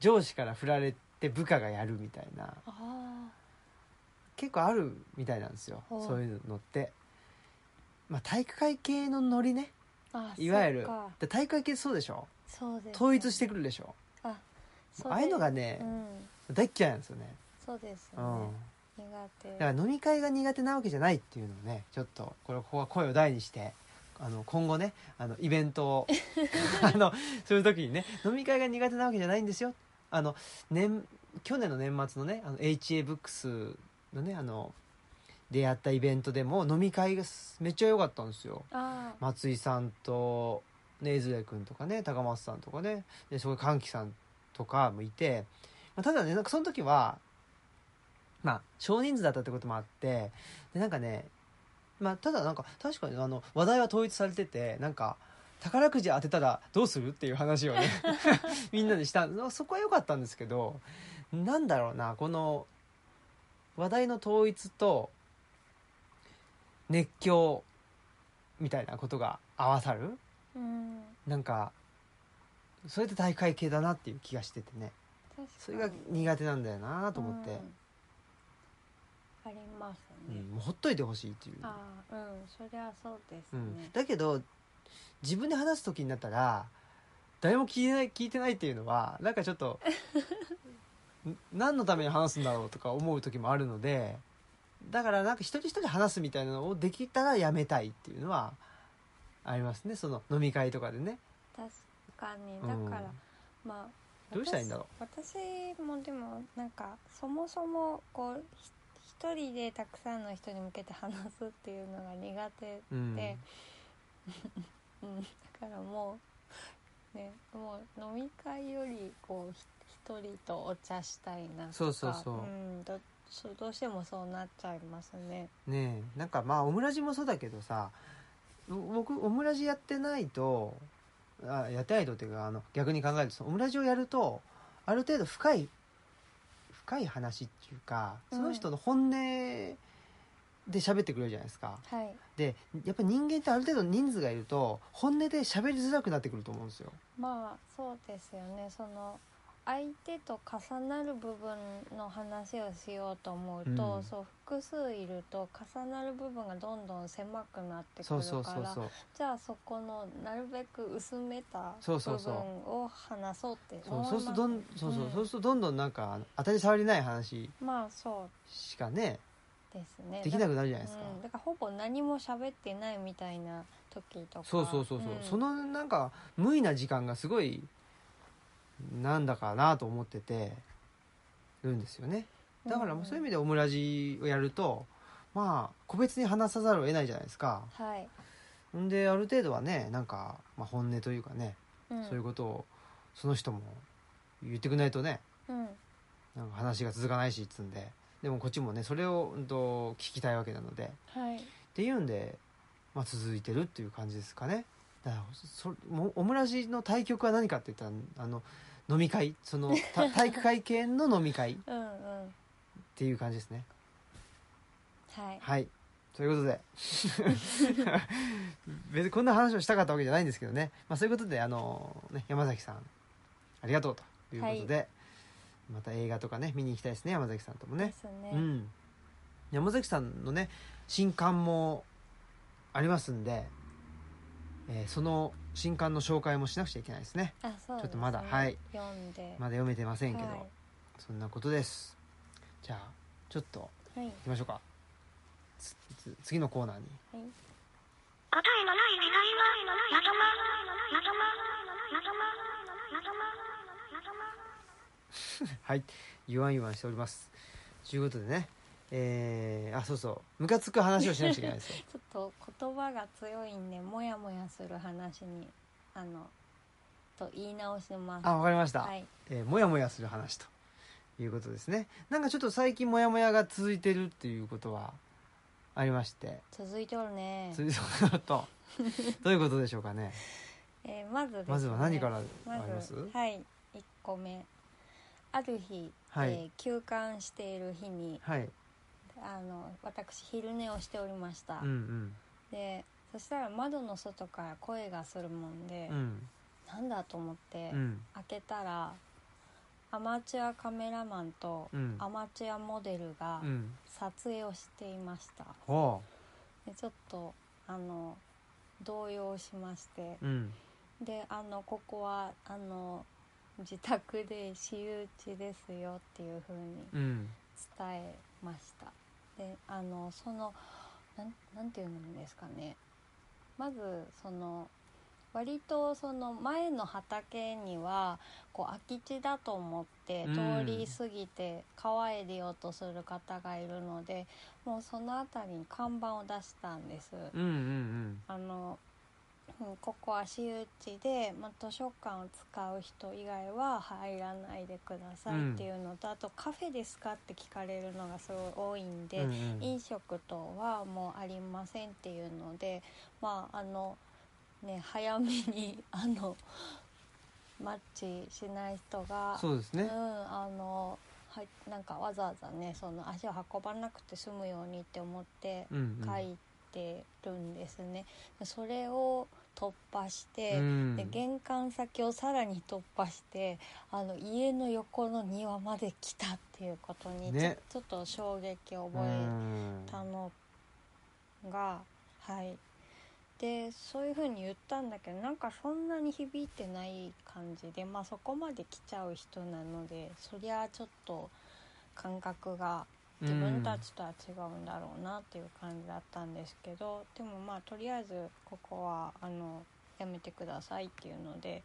上司から振られて部下がやるみたいな。あ結構あるみたいなんですよそういうのって。まあ体育会系のノリね。いわゆる体育会系そうでしょ？そうですね、統一してくるでしょ？あああいうのがねうん。大っ嫌いなんですよね。そうですうよん。ね、苦手。だから飲み会が苦手なわけじゃないっていうのをねちょっとこれここは声を大にしてあの今後ねあのイベントを [LAUGHS] あのする時にね飲み会が苦手なわけじゃないんですよ。あの年去年の年末のねあの HA ブックスのねあのでやったイベントでも飲み会がめっちゃ良かったんですよ。松井さんとね江連君とかね高松さんとかねでそこで歓喜さんとかもいて、まあ、ただねなんかその時はまあ少人数だったってこともあってでなんかねまあただなんか確かにあの話題は統一されててなんか宝くじ当てたらどうするっていう話をね [LAUGHS] みんなでした。そこは良かったんですけどなんだろうなこの話題の統一と熱狂みたいなことが合わさる？うん。なんかそれって大会系だなっていう気がしててね。それが苦手なんだよなと思って、うん。ありますうんね、もうほっといてほしいっていう、ああうんそりゃそうですね、うん、だけど自分で話す時になったら誰も聞いてない聞いてないっていうのはなんかちょっと [LAUGHS] ん何のために話すんだろうとか思う時もあるのでだからなんか一人一人話すみたいなのをできたらやめたいっていうのはありますね。その飲み会とかでね。確かにうんだから、まあどうしたらいいんだろ私私もでもなんかそもそもこうひ一人でたくさんの人に向けて話すっていうのが苦手う、うん、で、[LAUGHS] うん、だからもうねもう飲み会よりこうひ一人とお茶したいなとか。そうそうそうん。どそうどうしてもそうなっちゃいますね。ねえ。なんかまあオムラジもそうだけどさぼ僕オムラジやってないとあやってないとっていうかあの逆に考えるとオムラジをやるとある程度深い深い話っていうかその人の本音で喋ってくれるじゃないですか、はい。でやっぱり人間ってある程度人数がいると本音で喋りづらくなってくると思うんですよ。まあそうですよね。その相手と重なる部分の話をしようと思うと、うん。そう複数いると重なる部分がどんどん狭くなってくるからそうそうそうじゃあそこのなるべく薄めた部分そうそう。そうを話そうってそう思いますそうするとどんそうそう、うん。そうするとどんどんなんか当たり障りない話まあそしかねうですね。できなくなるじゃないですか、うん、だからほぼ何も喋ってないみたいな時とか。そうそうそうそう、ん。そのなんか無意な時間がすごいなんだかなと思っててるんですよね。だからもうそういう意味でオムラジをやるとまあ個別に話さざるを得ないじゃないですか。はい、である程度はねなんか、まあ、本音というかね、うん、そういうことをその人も言ってくれないとねうん。なんか話が続かないしっつうんで。でもこっちもねそれを、うん、と聞きたいわけなので。はい。っていうんで、まあ、続いてるっていう感じですかねだからそもオムラジの対局は何かって言ったらあの飲み会？その [LAUGHS] た体育会系の飲み会？っていう感じですね。はい。はい。ということで。[LAUGHS] 別にこんな話をしたかったわけじゃないんですけどね、まあ、そういうことであの、ね、山崎さんありがとうということで、また映画とかね見に行きたいですね山崎さんともね。ね、うん、山崎さんのね新刊もありますんで、えーその新刊の紹介もしなくちゃいけないですね。あそうですね。ちょっとまだはい。読んで、まだ読めてませんけど、はい。そんなことです。じゃあちょっとはい。行きましょうか。つつ次のコーナーに。はい。答えのない時代は謎ま謎ま謎ま謎ま謎まはい。言わん言わんしております。ということでねえー、あそうそう。ムカつく話をしなくちゃいけないですよ。[LAUGHS] ちょっと言葉が強いんでモヤモヤする話にあのと言い直します。あわかりました、はい。えー、もやもやする話ということですね。なんかちょっと最近もやもやが続いてるっていうことはありまして。続いておるね、続いてると。[LAUGHS] どういうことでしょうかね。えーまずね。まずは何からありまますずはい。1個目。ある日、はい。えー休館している日にはいあの私昼寝をしておりました、うんうん。でそしたら窓の外から声がするもんで、うん。なんだと思って、うん。開けたらアマチュアカメラマンとうん。アマチュアモデルがうん。撮影をしていました、ほでちょっとあの動揺しまして。ううん。であのここはあの自宅で私有地ですよっていう風にうん。伝えましたであのそのなんなんていうんですかね。まずその割とその前の畑にはこう空き地だと思ってうん。通り過ぎて川へ出ようとする方がいるので、もうその辺りに看板を出したんです。うんうん。あのうんここは私有地で、まあ、図書館を使う人以外は入らないでくださいっていうのと、あとカフェですかって聞かれるのがすごい多いんで、うんうん。飲食等はもうありませんっていうのでまああのね早めに [LAUGHS] あのマッチしない人がそうですね。うん、あのはいなんかわざわざねその足を運ばなくて済むようにって思ってうんうん。書いてるんですね。でそれを突破して、うん。で玄関先をさらに突破してあの家の横の庭まで来たっていうことにちょ,、ねちょっと衝撃をう覚えんたのがはい。でそういう風に言ったんだけどなんかそんなに響いてない感じでまあそこまで来ちゃう人なのでそりゃちょっと感覚が自分たちとは違うんだろうなっていう感じだったんですけどでもまあとりあえずここはあのやめてくださいっていうので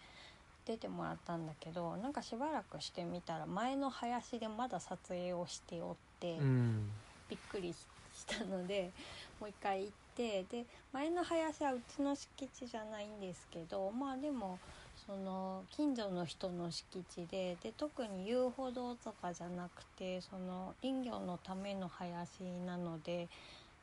出てもらったんだけどなんかしばらくしてみたら前の林でまだ撮影をしておって。うんびっくりしたのでもう一回行ってで前の林はうちの敷地じゃないんですけどまあでもその近所の人の敷地でで特に遊歩道とかじゃなくてその林業のための林なので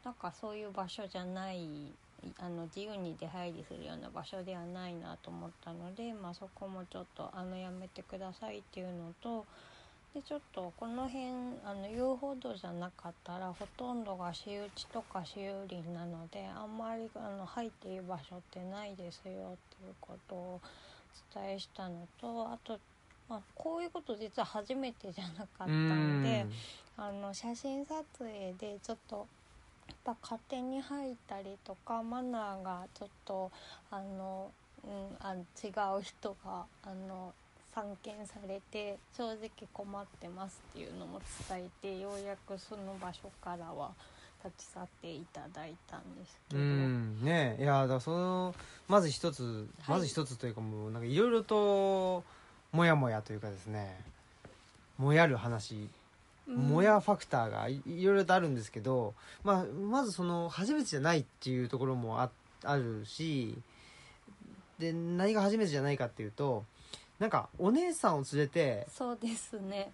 なんかそういう場所じゃないあの自由に出入りするような場所ではないなと思ったので、まあ、そこもちょっとあのやめてくださいっていうのと。でちょっとこの辺あの遊歩道じゃなかったらほとんどが私有地とか私有林なのであんまりあの入っていい場所ってないですよっていうことを伝えしたのとあとまあ、こういうこと実は初めてじゃなかったうん。であの写真撮影でちょっとやっぱ勝手に入ったりとかマナーがちょっとあの、うん、あ違う人があの散見されて正直困ってますっていうのも伝えてようやくその場所からは立ち去っていただいたんですけうど。んねいやだからそのまず一つはい。まず一つというかもうなんかいろいろともやもやというかですね。もやる話。うん。もやファクターがいいろいろとあるんですけど、まあ、まずその初めてじゃないっていうところもああるしで何が初めてじゃないかっていうとなんかお姉さんを連れてそうですね。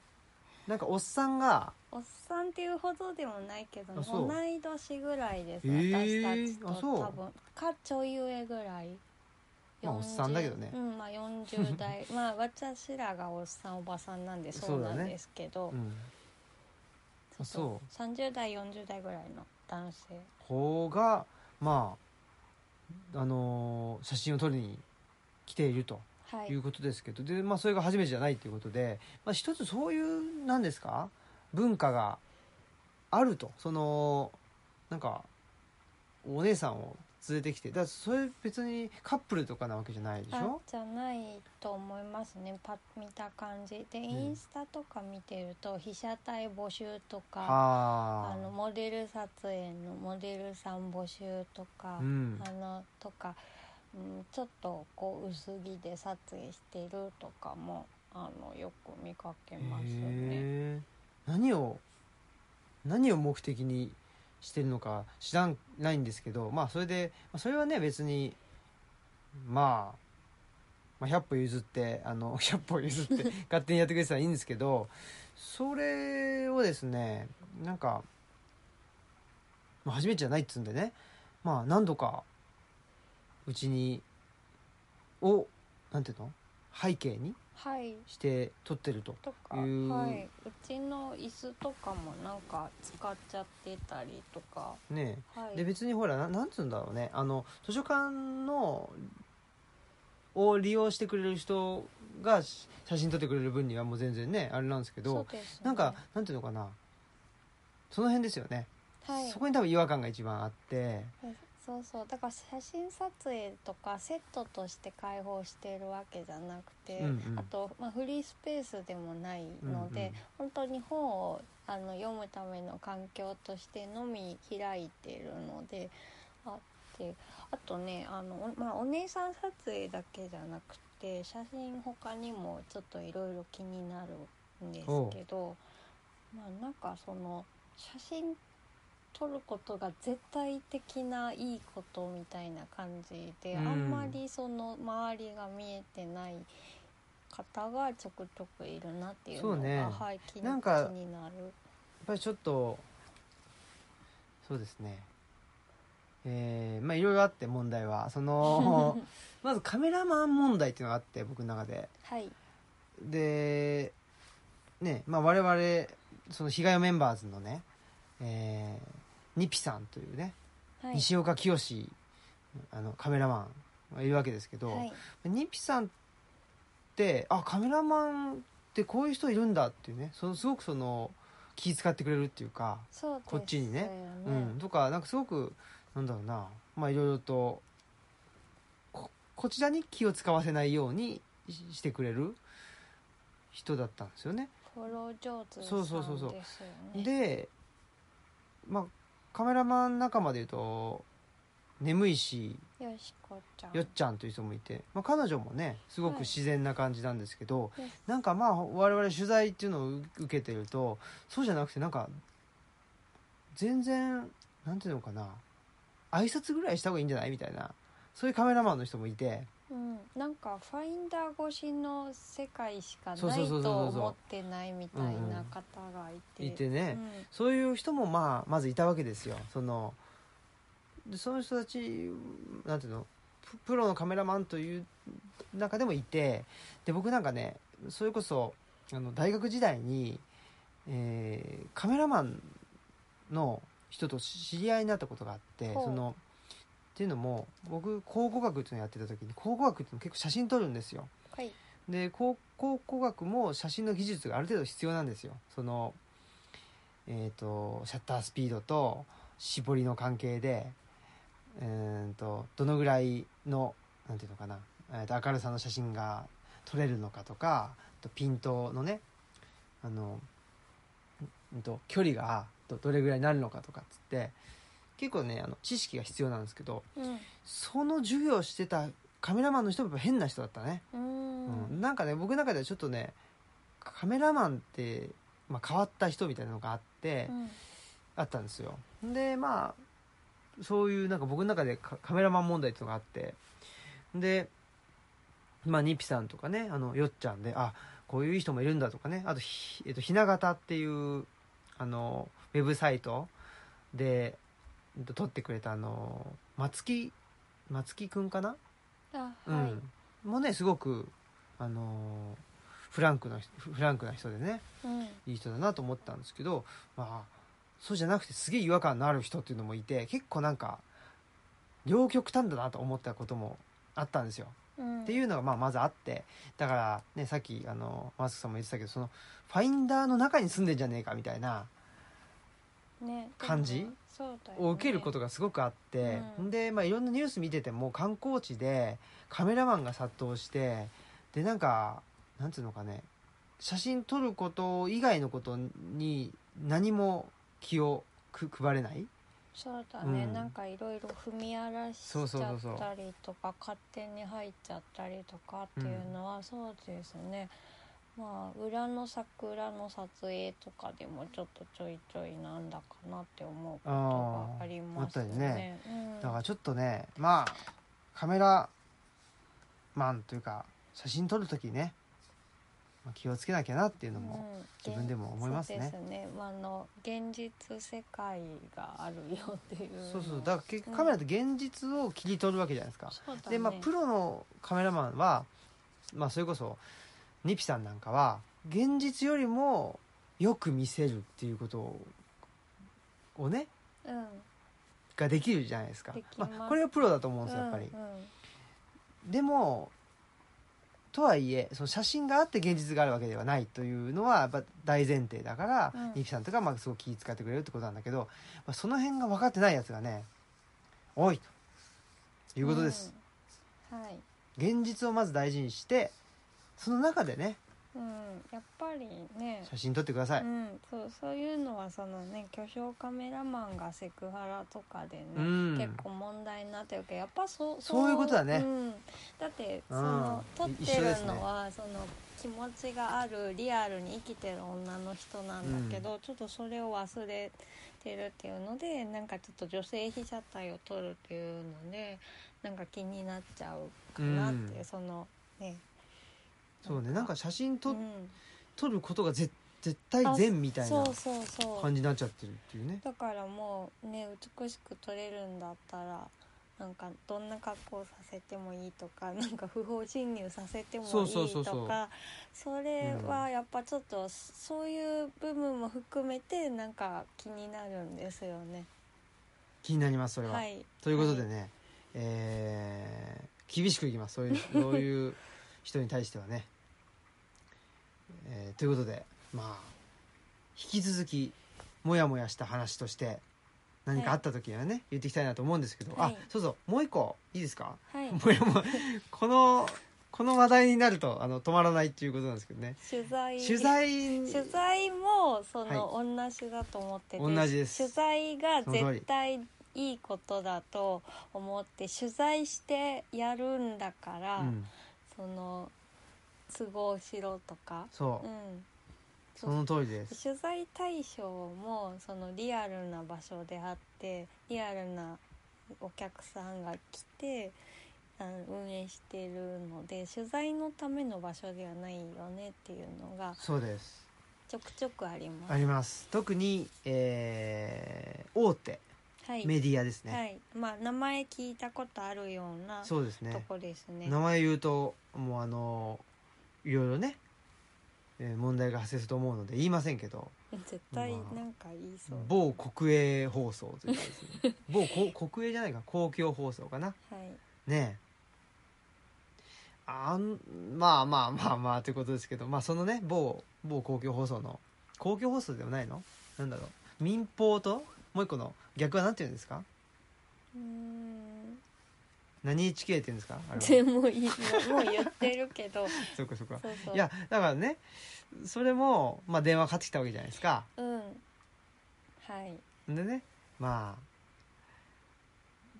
なんかおっさんがおっさんっていうほどでもないけど同い年ぐらいです、へー私たちと。あそう。多分かちょい上ぐらい。まあおっさんだけどね。うんまあ40代。まあ [LAUGHS] 私らがおっさんおばさんなんでそうなんですけど。うん。あそう。30代40代ぐらいの男性。子がまああのー写真を撮りに来ているとはい。いうことですけど、でまあそれが初めてじゃないということで、まあ、一つそういうなんですか？文化があると。そのなんかお姉さんを連れてきて。だそれ別にカップルとかなわけじゃないでしあょじゃないと思いますね。パッ見た感じ。で、インスタとか見てると被写体募集とかはあ。のモデル撮影のモデルさん募集とか、うん。あのとか、うん、ちょっとこう薄着で撮影してるとかもあのよく見かけますね。何を何を目的にしてるのか知らんないんですけどまあそれでまあそれはね別にまあまあ、100歩譲ってあの [LAUGHS] 100歩譲って [LAUGHS] 勝手にやってくれてたらいいんですけどそれをですねなんか、まあ、初めてじゃないっつうんでねまあ何度かうちにをなんていうの？背景にはいして撮ってると。いう。はい、うちの椅子とかもなんか使っちゃってたりとか、ねはい、で別にほらななんつうんだろうね。あの図書館のを利用してくれる人がし写真撮ってくれる分にはもう全然ねあれなんですけどね。なんかなんていうのかな。その辺ですよね、はい。そこに多分違和感が一番あってそうそう。だから写真撮影とかセットとして開放してるわけじゃなくて、うんうん。あと、まあ、フリースペースでもないので、うんうん。本当に本をあの読むための環境としてのみ開いてるのであってあとねあの、おまあ、お姉さん撮影だけじゃなくて写真他にもちょっといろいろ気になるんですけどまあなんかその写真撮ることが絶対的ないいことみたいな感じで、うん。あんまりその周りが見えてない方がちょくちょくいるなっていうのがね。はい、気気になる。やっぱりちょっとそうですね。えーまあいろいろあって問題はその [LAUGHS] まずカメラマン問題っていうのがあって僕の中で。はい。でねまあ我々その被害メンバーズのね、えーニピさんというね、はい。西岡清あのカメラマンがいるわけですけど、はい。ニピさんってあカメラマンってこういう人いるんだっていうねそのすごくその気遣ってくれるっていうか、そうですこっちにね。ようん、とかなんかすごくなんだろうなまあいろいろとここちらに気を使わせないようにししてくれる人だったんですよね。フォロー上手さんですそようそうそうそう。ねでまあカメラマン仲間でいうと眠いしよしこちゃん。よっちゃんという人もいて、まあ、彼女もねすごくはい。自然な感じなんですけど、ですなんかまあ我々取材っていうのを受けてるとそうじゃなくてなんか全然なんていうのかな挨拶ぐらいした方がいいんじゃない？みたいなそういうカメラマンの人もいてうん、なんかファインダー越しの世界しかないそうそうそうそうと思ってないみたいな方がいて。いてね、うん。そういう人もまあまずいたわけですよ。そのでその人たちなんていうの？ププロのカメラマンという中でもいて。で僕なんかねそれこそあの大学時代に、えーカメラマンの人と知り合いになったことがあってほう。そのっていうのも僕考古学っていうのをやってた時に考古学っていうの結構写真撮るんですよ。はいで考考古学も写真の技術がある程度必要なんですよそのえっ、とシャッタースピードと絞りの関係でえー、とどのぐらいのなんていうのかな、えー、と明るさの写真が撮れるのかとかあとピントのねあの、うんと距離がどどれぐらいになるのかとかっつって結構ねあの知識が必要なんですけどうん。その授業をしてたカメラマンの人もやっぱ変な人だったね、ううん。んなんかね僕の中ではちょっとねカメラマンって、まあ、変わった人みたいなのがあって、うん。あったんですよ。でまあそういうなんか僕の中でカカメラマン問題っていうのがあってでまあニピさんとかねあのよっちゃんであこういう人もいるんだとかねあとひ、えっと、ひな形っていうあのウェブサイトでえっと撮ってくれたあの松木松木くんかな、あはい、うん、もうねすごくあのフランクな人フランクな人でねうん。いい人だなと思ったんですけどまあそうじゃなくてすげえ違和感のある人っていうのもいて結構なんか両極端だなと思ったこともあったんですよ。うん、っていうのがまあまずあってだからねさっきあのマスクさんも言ってたけどそのファインダーの中に住んでんじゃねえかみたいなね。感じ？ねを受けることがすごくあって、うん。で、まあ、いろんなニュース見てても観光地でカメラマンが殺到してでなんかなんていうのかね写真撮ること以外のことに何も気をく配れない？そうだね、うん。なんかいろいろ踏み荒らしちゃそうそうそうそう。ったりとか勝手に入っちゃったりとかっていうのは、そうですねまあ裏の桜の撮影とかでもちょっとちょいちょいなんだかなって思うことがありますよあーあったりね。だからちょっとねまあカメラマンというか写真撮る時ねまあ気をつけなきゃなっていうのも、うん。自分でも思いますね。そうですね、まあ、あの現実世界があるよっていう。のそうそう。だから結局カメラって現実を切り取るわけじゃないですか、そうだね。でまあプロのカメラマンはまあそれこそニピさんなんかは現実よりもよく見せるっていうことををねうん。ができるじゃないですか。ます。あ、これがプロだと思うんですよやっぱり、うん。うんでもとはいえその写真があって現実があるわけではないというのはやっぱ大前提だから、うん。ニピさんとかまあすごく気遣ってくれるってことなんだけど、まあ、その辺が分かってないやつがね多いということです、、うん。はい、現実をまず大事にしてその中でね。うん、やっぱりね。写真撮ってください、うん、そうそういうのはそのね巨匠カメラマンがセクハラとかでね、うん。結構問題になってるけどやっぱそうそういうことだね。うん、だってそうん。の撮っいてるのは、その気持ちがあるリアルに生きてる女の人なんだけど、ちょっとそれを忘れてるっていうのでなんかちょっと女性被写体を撮るっていうのでなんか気になっちゃうかなって、うん。そのねそうねなんか写真撮,、うん。撮ることが絶絶対善みたいなそうそうそう。感じになっちゃってるっていうね。だからもうね美しく撮れるんだったらなんかどんな格好させてもいいとかなんか不法侵入させてもいいそうそうそうそう。とかそれはやっぱちょっとそういう部分も含めてなんか気になるんですよね。気になりますそれは、はい、ということでね、えー厳しくいきます。そういう [LAUGHS] そういう人に対してはね、えーということでまあ引き続きモヤモヤした話として何かあった時にはね、言っていきたいなと思うんですけど、はい。あそうそうもう一個いいですか？はい、もやもやこのこの話題になるとあの止まらないっていうことなんですけどね。取材。取材。取材もその、は同じだと思ってて同じです。取材が絶対いいことだと思って取材してやるんだから、うん、その都合しろとか、そう。う、ん、その通りです。取材対象もそのリアルな場所であってリアルなお客さんが来て運営してるので取材のための場所ではないよねっていうのがそうです。ちょくちょくあります。あります。特に、えー大手はい、メディアですね、はい、まあ名前聞いたことあるようなそうですね。とこですね。名前言うともうあのいろいろね、えー問題が発生すると思うので言いませんけど。絶対なんか言いそう。某国営放送というかですね。[LAUGHS] 某こ国営じゃないか公共放送かな。はい。ねえ。あんまあまあまあまあということですけどまあそのね某某公共放送の公共放送でもないの？なんだろう。民放ともう一個の逆はなんて言うんですか？うーん何 HK って言うんですか？あれではもいいもうもう言ってるけど。[LAUGHS] そうかそうか。そうそう。いやだからねそれも、まあ、電話かかってきたわけじゃないですか。うん。はい。でねまあ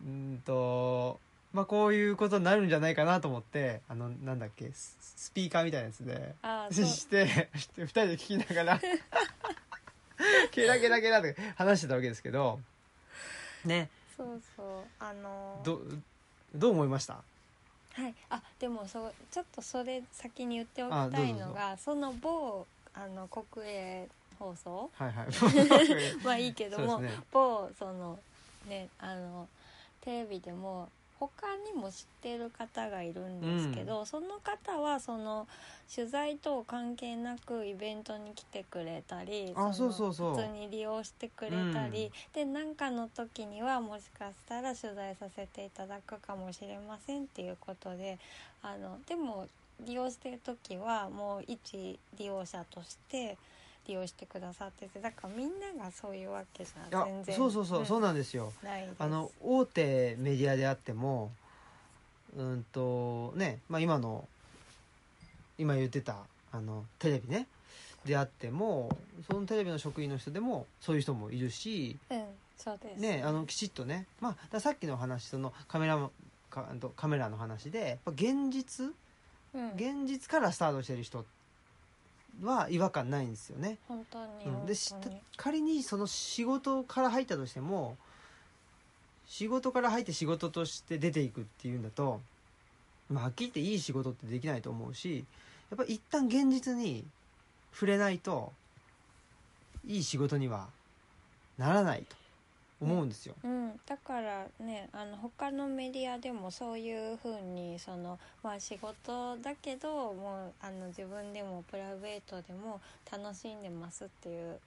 うーんとまあこういうことになるんじゃないかなと思ってあのなんだっけススピーカーみたいなやつであ [LAUGHS] そうしてして二人で聞きながら [LAUGHS] ケラケラケラって話してたわけですけどね。そうそう。あのどどう思いました？はい、あでもそうちょっとそれ先に言っておきたいのがその某あの国営放送？はいはい。[LAUGHS] まあいいけども、ね。某そのねあのテレビでも他にも知ってる方がいるんですけど、その方はその取材と関係なくイベントに来てくれたりあのそうそう。そう普通に利用してくれたり、で何かの時にはもしかしたら取材させていただくかもしれませんっていうことであのでも利用してる時はもう一利用者として利用してくださっててだからみんながそういうわけじゃ全然そうそうそう、んそうなんですよ。あの大手メディアであってもうんとね、まあ、今の今言ってたあのテレビねであってもそのテレビの職員の人でもそういう人もいるしうんそうです。ねあのきちっとね、まあ、さっきの話そのカメラもカメラの話で現実うん。現実からスタートしてる人は違和感ないんですよね。本当にうん、本で仮にその仕事から入ったとしても仕事から入って仕事として出ていくっていうんだと、まあ、はっきり言っていい仕事ってできないと思うしやっぱり一旦現実に触れないといい仕事にはならないと思うんですよ。うん、だからねあの他のメディアでもそういうふうにその、まあ、仕事だけどもうあの自分でもプライベートでも楽しんでますっていう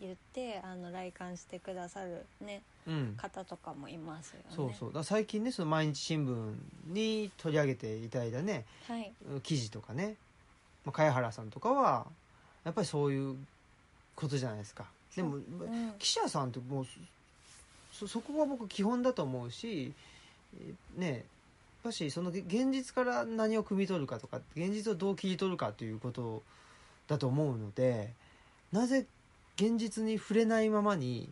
言ってあの来館してくださる、ね、うん。方とかもいますよね。そうそう。だ最近ねその毎日新聞に取り上げていただいたねはい。記事とかね、まあ、茅原さんとかはやっぱりそういうことじゃないですか。でも、うん。記者さんってもうそそこは僕基本だと思うしえーねやっぱしそのげ現実から何を汲み取るかとか現実をどう切り取るかということだと思うのでなぜ現実に触れないままに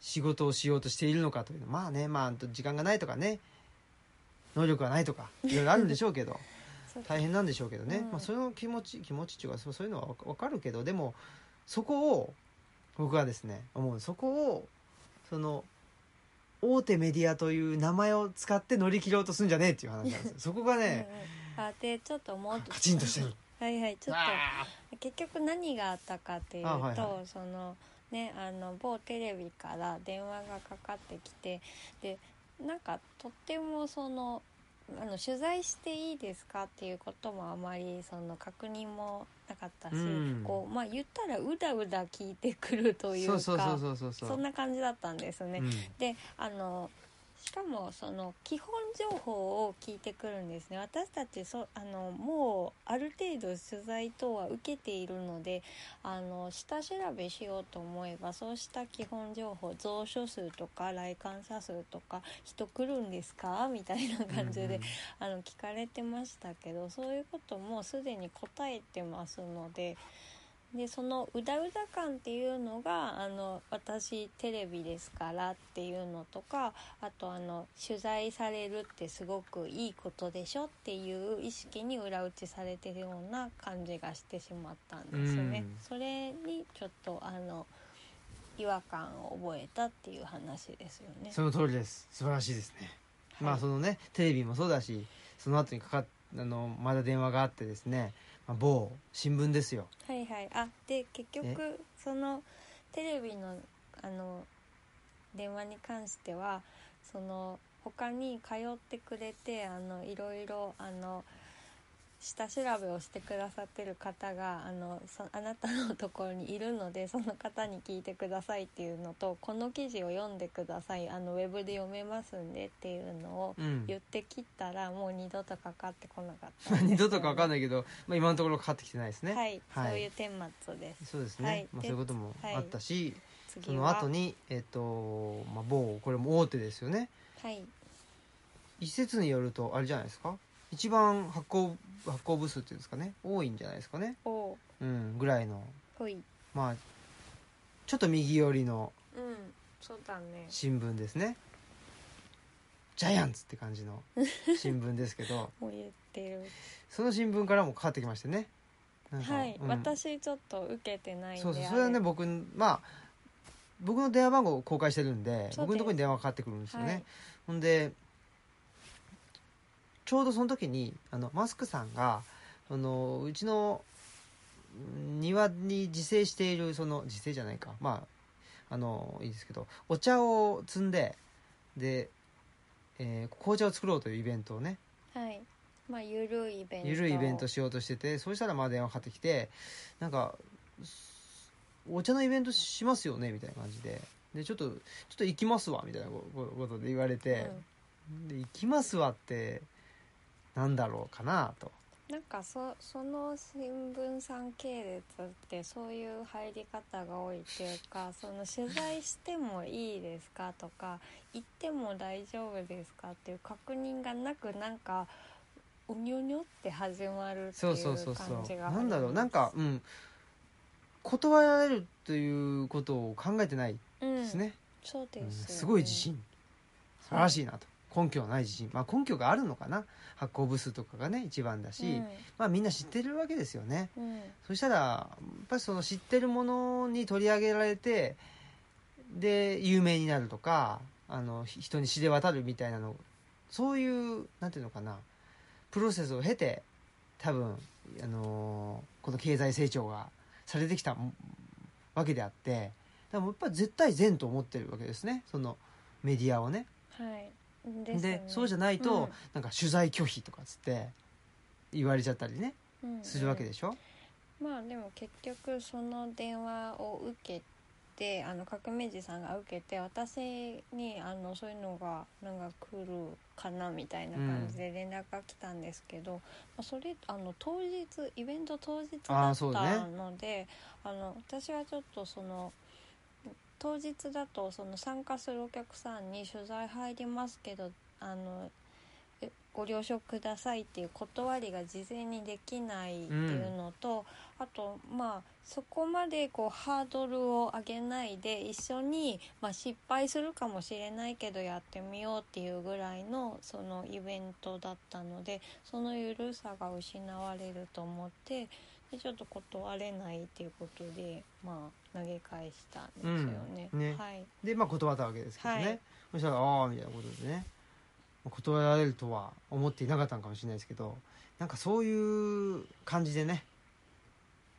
仕事をしようとしているのかというのまあねまあ時間がないとかね能力がないとかいろいろあるんでしょうけど [LAUGHS] 大変なんでしょうけどね、うん。まあ、その気持ち気持ちっていうかそうそういうのはわかわかるけどでもそこを僕はですね思う。そこをその大手メディアという名前を使って乗り切ろうとするんじゃねえっていう話なんですよ。[LAUGHS] そこがね、うんでちょっともうカチンとしてるはいはいちょっあと結局何があったかっていうと、あはいはそのねあの某テレビから電話がかかってきてでなんかとってもそのあの取材していいですかっていうこともあまりその確認もなかったし、うん。こうまあ言ったらうだうだ聞いてくるというかそんな感じだったんですね。うん。であのしかもその基本情報を聞いてくるんですね。私たちそあのもうある程度取材等は受けているのであの下調べしようと思えばそうした基本情報蔵書数とか来館者数とか人来るんですか？みたいな感じで、あの聞かれてましたけどそういうこともすでに答えてますのででそのうだうだ感っていうのがあの私テレビですからっていうのとかあとあの取材されるってすごくいいことでしょっていう意識に裏打ちされてるような感じがしてしまったんですね。うんそれにちょっとあの違和感を覚えたっていう話ですよね。その通りです素晴らしいですね、まはいあそのねテレビもそうだしその後にかかっあのまだ電話があってですね、まあ、某新聞ですよ。はいはい。あで結局そのテレビのあの電話に関してはその他に通ってくれてあのいろいろあの下調べをしてくださってる方があのそあなたのところにいるので [LAUGHS] その方に聞いてくださいっていうのとこの記事を読んでください。あのウェブで読めますんでっていうのをうん。言ってきたらもう二度とかかってこなかった [LAUGHS] 二度とか分かんないけど、まあ、今のところかかってきてないですね。はい、はい。そういう顛末です。そうですね、はい。まあ、でそういうこともあったし、そ次は。の後にえっ、と、まあ、某これも大手ですよね。はい。一説によるとあれじゃないですか？一番発行発行部数っていうんですかね。多いんじゃないですかね。おう。んぐらいの。ほい。まあちょっと右寄りのうんそうだね。新聞ですね。ジャイアンツって感じの [LAUGHS] 新聞ですけど。もう言ってる。その新聞からもかかってきましてね。なんかはい、うん。私ちょっと受けてないんでそうそうそれはねあ僕まあ僕の電話番号を公開してるんです。僕のところに電話がかかってくるんですよね、はい。ほんでちょうどその時にあのマスクさんがあのうちのうん庭に自生しているその自生じゃないか。まああのいいですけどお茶を摘んでで、えー紅茶を作ろうというイベントをね。はい。まあゆるいイベント。ゆるいイベントしようとしててそうしたらまあ電話かかってきてなんか「お茶のイベントしますよね」みたいな感じで「でちょっとちょっと行きますわ」みたいなこことで言われて「で行きますわ」ってなんだろうかなと。なんかそその新聞さん系列ってそういう入り方が多いっていうか [LAUGHS] その取材してもいいですかとか行っても大丈夫ですかっていう確認がなくなんかうにょにょって始まるっていそうそうそううそう感じがありなんだろうなんかうん断られるということを考えてないうんですね、そうですよね、うんすごい自信。素晴らしいなと根拠のない自信。まあ根拠があるのかな。発行部数とかがね一番だし、まあみんな知ってるわけですよね。うん。うんそしたらやっぱりその知ってるものに取り上げられてで有名になるとかあのひ人に知れ渡るみたいなの。そういうなんていうのかな。プロセスを経て多分あのこの経済成長がされてきたわけであってでもやっぱり絶対善と思ってるわけですね。そのメディアをね。はいでねそうじゃないと、なんか取材拒否とかっつって言われちゃったりねうんうん。するわけでしょ？まあでも結局その電話を受けてあの革命児さんが受けて私にあのそういうのがなんか来るかなみたいな感じで連絡が来たんですけど、まあ、それあの当日イベント当日だったのであの私はちょっとその当日だとその参加するお客さんに取材入りますけどあのご了承くださいっていう断りが事前にできないっていうのと、あとまあそこまでこうハードルを上げないで一緒に、まあ、失敗するかもしれないけどやってみようっていうぐらいのそのイベントだったのでその緩さが失われると思ってでちょっと断れないっていうことでまあ投げ返したんですよね。うん。ね。はい。でまあ断ったわけですけどね、はい。そしたらああみたいなことでね断られるとは思っていなかったのかもしれないですけどなんかそういう感じでね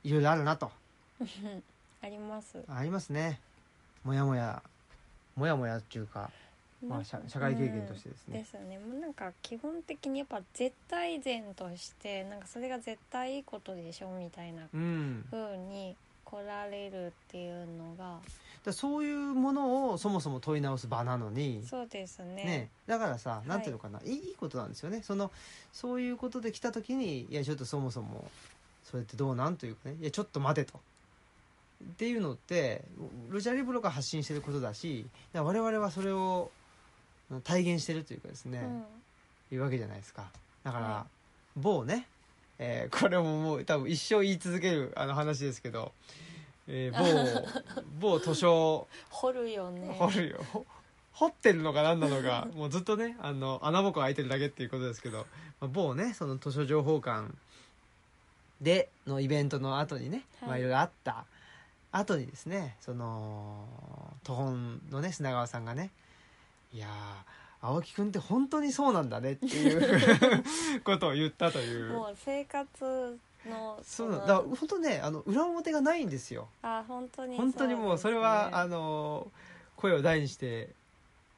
いろいろあるなと。[LAUGHS] あります。ありますね。もやもやもやもやっていうか、まあ、社社会経験としてですね、うんですよね。もうなんか基本的にやっぱ絶対善としてなんかそれが絶対いいことでしょみたいなうん、だか風に来られるっていうのが。らそういうものをそもそも問い直す場なのに。そうですね。ね、だからさ、い。なんていうのかな、いい、いいことなんですよね。その、そういうことで来た時に、いや、ちょっとそもそも、それってどうなんというかね、いや、ちょっと待てと。っていうのって、ルチャリブロが発信してることだし、だ我々はそれを体現してるというかですね、いうわけじゃないですか。だから、は某ね、えーこれももう多分一生言い続けるあの話ですけど、えー某、[LAUGHS] 某図書、うん、掘るよね。掘るよ。ほ掘ってるのか何なのか [LAUGHS] もうずっとねあの穴ぼこ開いてるだけっていうことですけど、まあ、某ねその図書情報館でのイベントの後にね、はい。まあいろいろあった後にですねその都本のね砂川さんがねいやー青木くんって本当にそうなんだねっていう [LAUGHS] ことを言ったという。もう生活のそうの。だから本当ねあの裏表がないんですよ。あ本当に本当にもうそれは、あのの声を大にして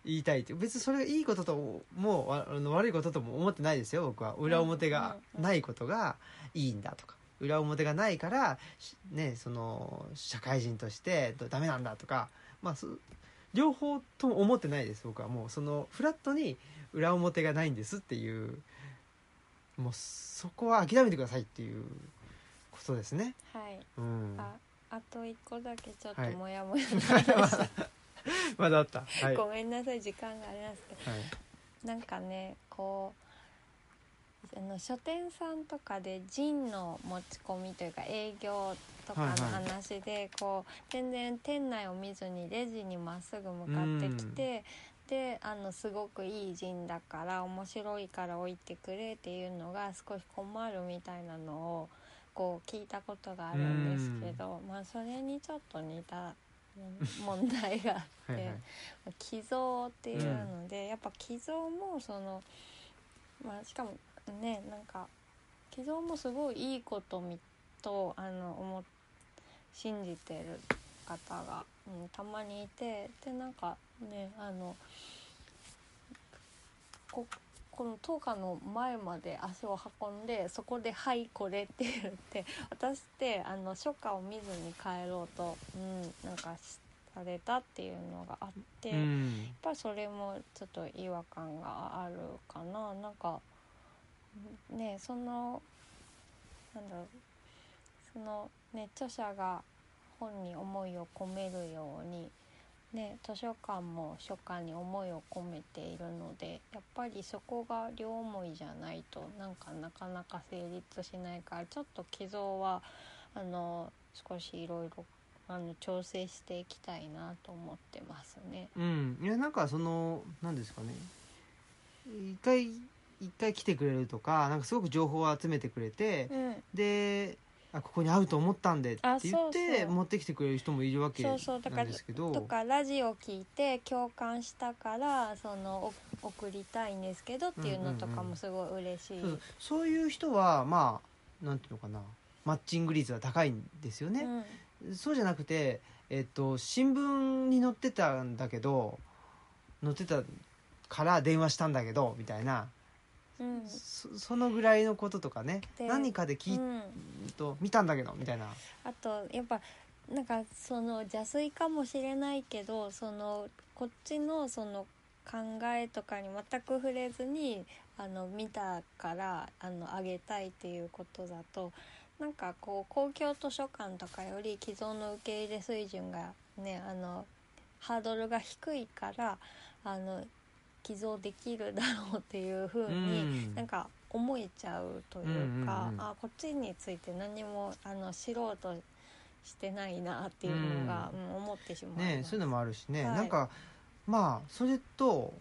言いたいって。別にそれがいいことともわあの悪いこととも思ってないですよ僕は。裏表がないことがいいんだとか。裏表がないからしねその社会人としてダメなんだとか。まあそ両方とも思ってないです僕は。もうそのフラットに裏表がないんですっていうもうそこは諦めてくださいっていうことですね。はいうん、ああと一個だけちょっとはいモヤモヤの話、[LAUGHS] まだあった。はい。ごめんなさい時間がありますけどはい。なんかねこうあの書店さんとかでジンの持ち込みというか営業とかの話で、こう全然店内を見ずにレジにまっすぐ向かってきて、であのすごくいいジンだから面白いから置いてくれっていうのが少し困るみたいなのをこう聞いたことがあるんですけど、まあそれにちょっと似たうん問題があって。[LAUGHS] はいはい。寄贈っていうので、やっぱ寄贈もそのまあしかもねなんか寄贈もすごいいいことみとあの思っ信じてる方が、うん、たまにいてでなんかねあのここの当館の前まで足を運んでそこで「はいこれ」って言って私ってあの書家を見ずに帰ろうと、うん、なんかしされたっていうのがあって、やっうん。ぱりそれもちょっと違和感があるかななんかねそのなんだろうそのね著者が本に思いを込めるようにね図書館も書家に思いを込めているのでやっぱりそこが両思いじゃないとなんかなかなか成立しないからちょっと寄贈はあの少しいろいろあの調整していきたいなと思ってますね。うん。いやなんかそのなんですかね。一回一回来てくれるとかなんかすごく情報を集めてくれて、うんで。あここに合うと思ったんでって言って持ってきてくれる人もいるわけなそうそう。だからんですけど。とかラジオ聞いて共感したからそのお送りたいんですけどっていうのとかもすごい嬉しい。そうそう。いう人はまあなんていうのかな。マッチング率は高いんですよね、そうじゃなくて、えっと、新聞に載ってたんだけど載ってたから電話したんだけどみたいなうん。うんそそのぐらいのこととかね。で何かで聞い、うんと見たんだけどみたいな。あとやっぱなんかその邪推かもしれないけどそのこっちのその考えとかに全く触れずにあの見たからあのあげたいっていうことだとなんかこう公共図書館とかより既存の受け入れ水準がねあのハードルが低いからあの寄贈できるだろうっていうふうに、うん。なんか思えちゃうというか、あこっちについて何もあの知ろうとしてないなっていうのが、うん。思ってしまうねそういうのもあるしね、はい。なんかまあそれと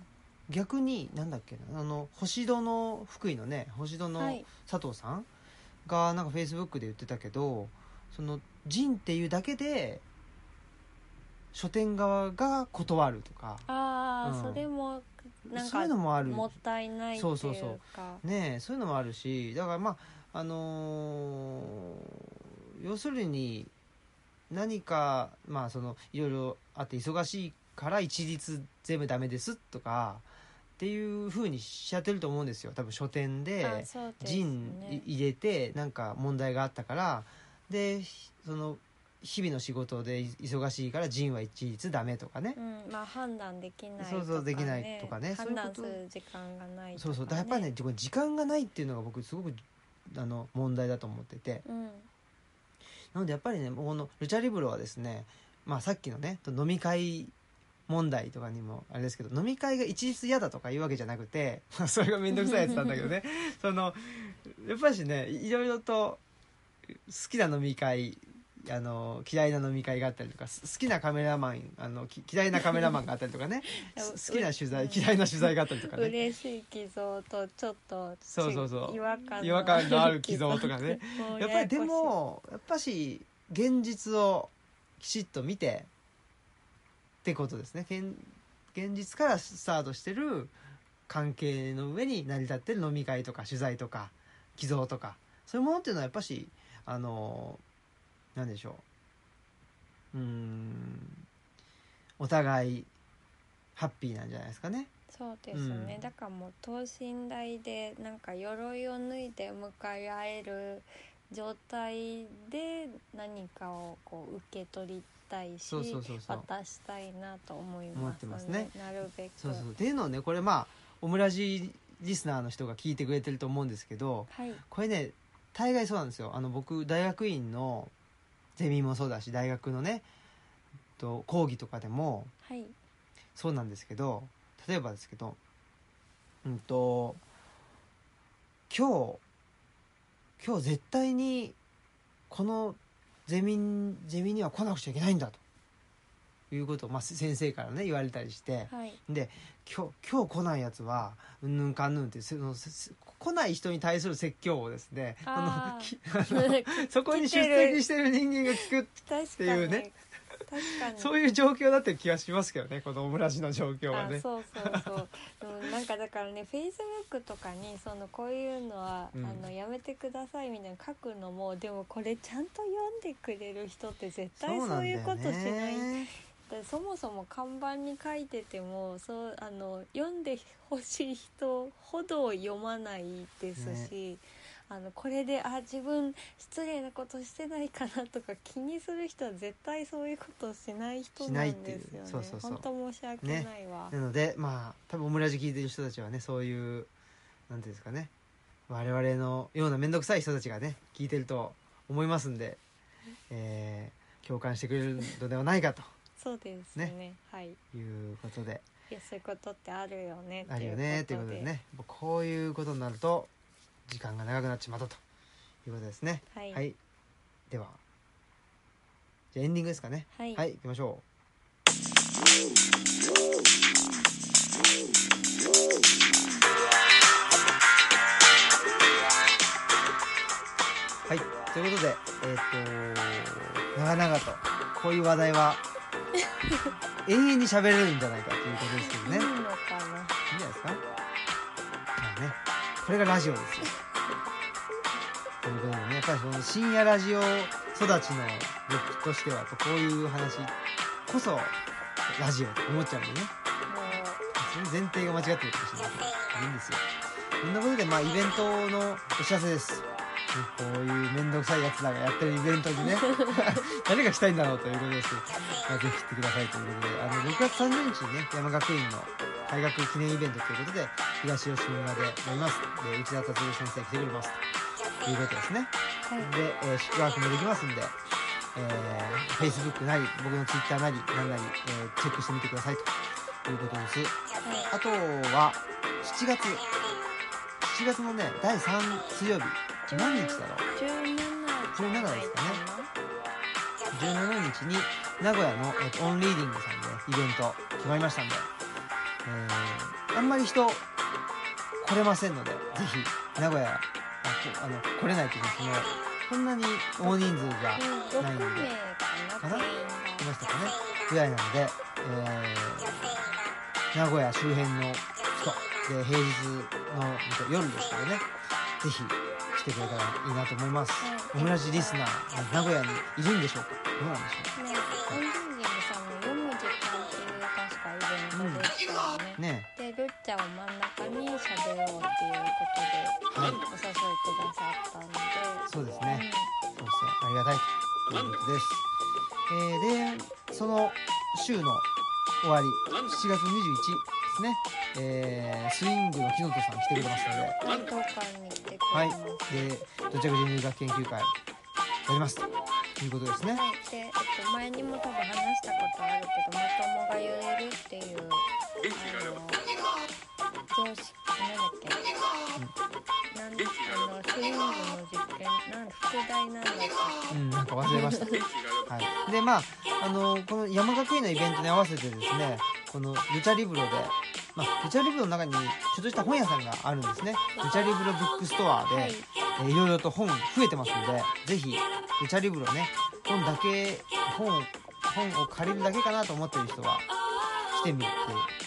逆になんだっけなあの星戸の福井のね星戸のはい。佐藤さんがなんかフェイスブックで言ってたけどそのジンっていうだけで書店側が断るとか。ああ、うん。それもなんそうかいうのもある。もったいないっていうか。そうそうそう。ねえそういうのもあるしだからまああのー要するに何かまあそのいろいろあって忙しいから一律全部ダメですとかっていうふうにしちゃってると思うんですよ。多分書店であそうですジンね入れてなんか問題があったから。でその日々の仕事で忙しいからジンは一律ダメとかね、うん、まあ判断できないとか、ね、そうそうできないとかね。判断する時間がないとか、ね、そうそうだやっぱりね時間がないっていうのが僕すごくあの問題だと思ってて。うん。なのでやっぱりねこのルチャリブロはですね、まあ、さっきのね飲み会問題とかにもあれですけど飲み会が一律嫌だとかいうわけじゃなくてまあそれが面倒くさいやつなんだけどね。[LAUGHS] そのやっぱりねいろいろと好きな飲み会あの嫌いな飲み会があったりとかす好きなカメラマンあのき嫌いなカメラマンがあったりとかね。[LAUGHS] 好きな取材うん嫌いな取材があったりとかね。嬉しい寄贈とちょっとそうそうそう。違和感違和感のある寄贈とかね。[LAUGHS] やっぱりでもやっぱし現実をきちっと見てってことですね。現現実からスタートしてる関係の上に成り立ってる飲み会とか取材とか寄贈とか。そういうものっていうのはやっぱしあのなんでしょう。うーん。お互いハッピーなんじゃないですかね。そうですね、うん。だからもう等身大でなんか鎧を脱いで向かい合える状態で何かをこう受け取りたいし渡したいなと思います思ってますね。なるべく。そうそう。っていうのをねこれまあオムラジリスナーの人が聞いてくれてると思うんですけどはい。これね大概そうなんですよ。あの僕大学院のゼミもそうだし大学のねと講義とかでもはい。そうなんですけど例えばですけどうんと今日今日絶対にこのゼミンゼミには来なくちゃいけないんだということを、まあ、先生からね言われたりして。はい。で今日今日来ないやつはうんぬんかんぬんってその来ない人に対する説教をですねあー。の [LAUGHS] そこに出席してる人間が聞く確かにていうねそういう状況だって気がしますけどねこのオムラジの状況はね。あそうそうそう。でもなんかだからねフェイスブックとかにそのこういうのは、うん。あのやめてくださいみたいなの書くのもでもこれちゃんと読んでくれる人って絶対そういうことしない。ねだそもそも看板に書いててもそうあの読んでほしい人ほど読まないですし、あのこれであ自分失礼なことしてないかなとか気にする人は絶対そういうことしない人しなんですよね。そうそうそう。本当申し訳ないわ、なのでまあ多分オムラジ聞いてる人たちはねそういうなんていうんですかね。我々のような面倒くさい人たちがね聞いてると思いますんで、えー共感してくれるのではないかとそうですね。はい。いうことで。いやそういうことってあるよねあるよねということでね。こういうことになると時間が長くなっちまったと。いうことですね。はい。ではじゃあエンディングですかね。はい、はい行きましょう。はい。ということでえっ、と長々とこういう話題は永遠に喋れるんじゃないかということですけどね。いいのかないいんじゃない。ですかまあねこれがラジオです。よということでねやっぱりその深夜ラジオ育ちの僕としてはやっぱこういう話こそラジオと思っちゃうんでね。なもう。その前提が間違ってるかもしれないいいんですよ。そんなことでまあイベントのお知らせです。ねこういう面倒くさいやつらがやってるイベントにね [LAUGHS] 誰が来たいんだろうということです。けど、まあ、ぜひ来てくださいということで。あの6月30日にね山学院の大学記念イベントということで東吉村でやります。で内田達郎先生来てくれます。ということですね。はい。で、えー宿泊もできますんで、えー、Facebook なり僕の Twitter なり何なり、えーチェックしてみてくださいと。いうことです。あとは7月。7月のね第3水曜日何日だろう。17 17ですかね17日に名古屋の、えっとオンリーディングさんでイベント決まりましたんで、えーあんまり人来れませんのでぜひ名古屋あこあの来れないというかそんなに大人数じゃうんないんで。6名かな？かな？定員来ましたかね。ぐらいなので、えー名古屋周辺の人で平日の夜ですけどね。ぜひ来てくれたらいいなと思います、はい。オムラジリスナー名古屋にいるんでしょうか？どうなんでしょがねオンディングさんの読む時間っていう確かイベントでしたよね。う、ねでルッチャを真ん中に喋ろうっていうことで、はいお誘いくださったんで、そうですね、そうそう。ありがたいということです、えーでその週の終わり7月21ですね、えースイングの木本さん来てくれますので。うん、はい。で土着人類学研究会やりますということですねはい、で、えっと、前にも多分話したことあるけど、まともが揺れるっていう。あの。常識、なんだっけ？なん、あの、スイングの実験、なん、副題なんだっけ？うんなんか忘れました [LAUGHS] はいでまああのこの山学院のイベントに合わせてですねこのルチャリブロでまあ、ルチャリブロの中にちょっとした本屋さんがあるんですね。ルチャリブロブックストアで、はい。えーいろいろと本増えてますのでぜひルチャリブロね本だけ本を本を借りるだけかなと思ってる人は来てみて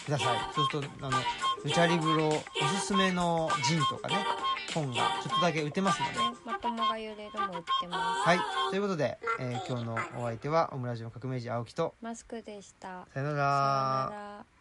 ください。そうするとあのルチャリブロおすすめのジンとかね本がちょっとだけ売ってますので。ね、まともが揺れるも売ってます。はい。ということで、えー今日のお相手はオムラジオ革命児青木とマスクでした。さよなら。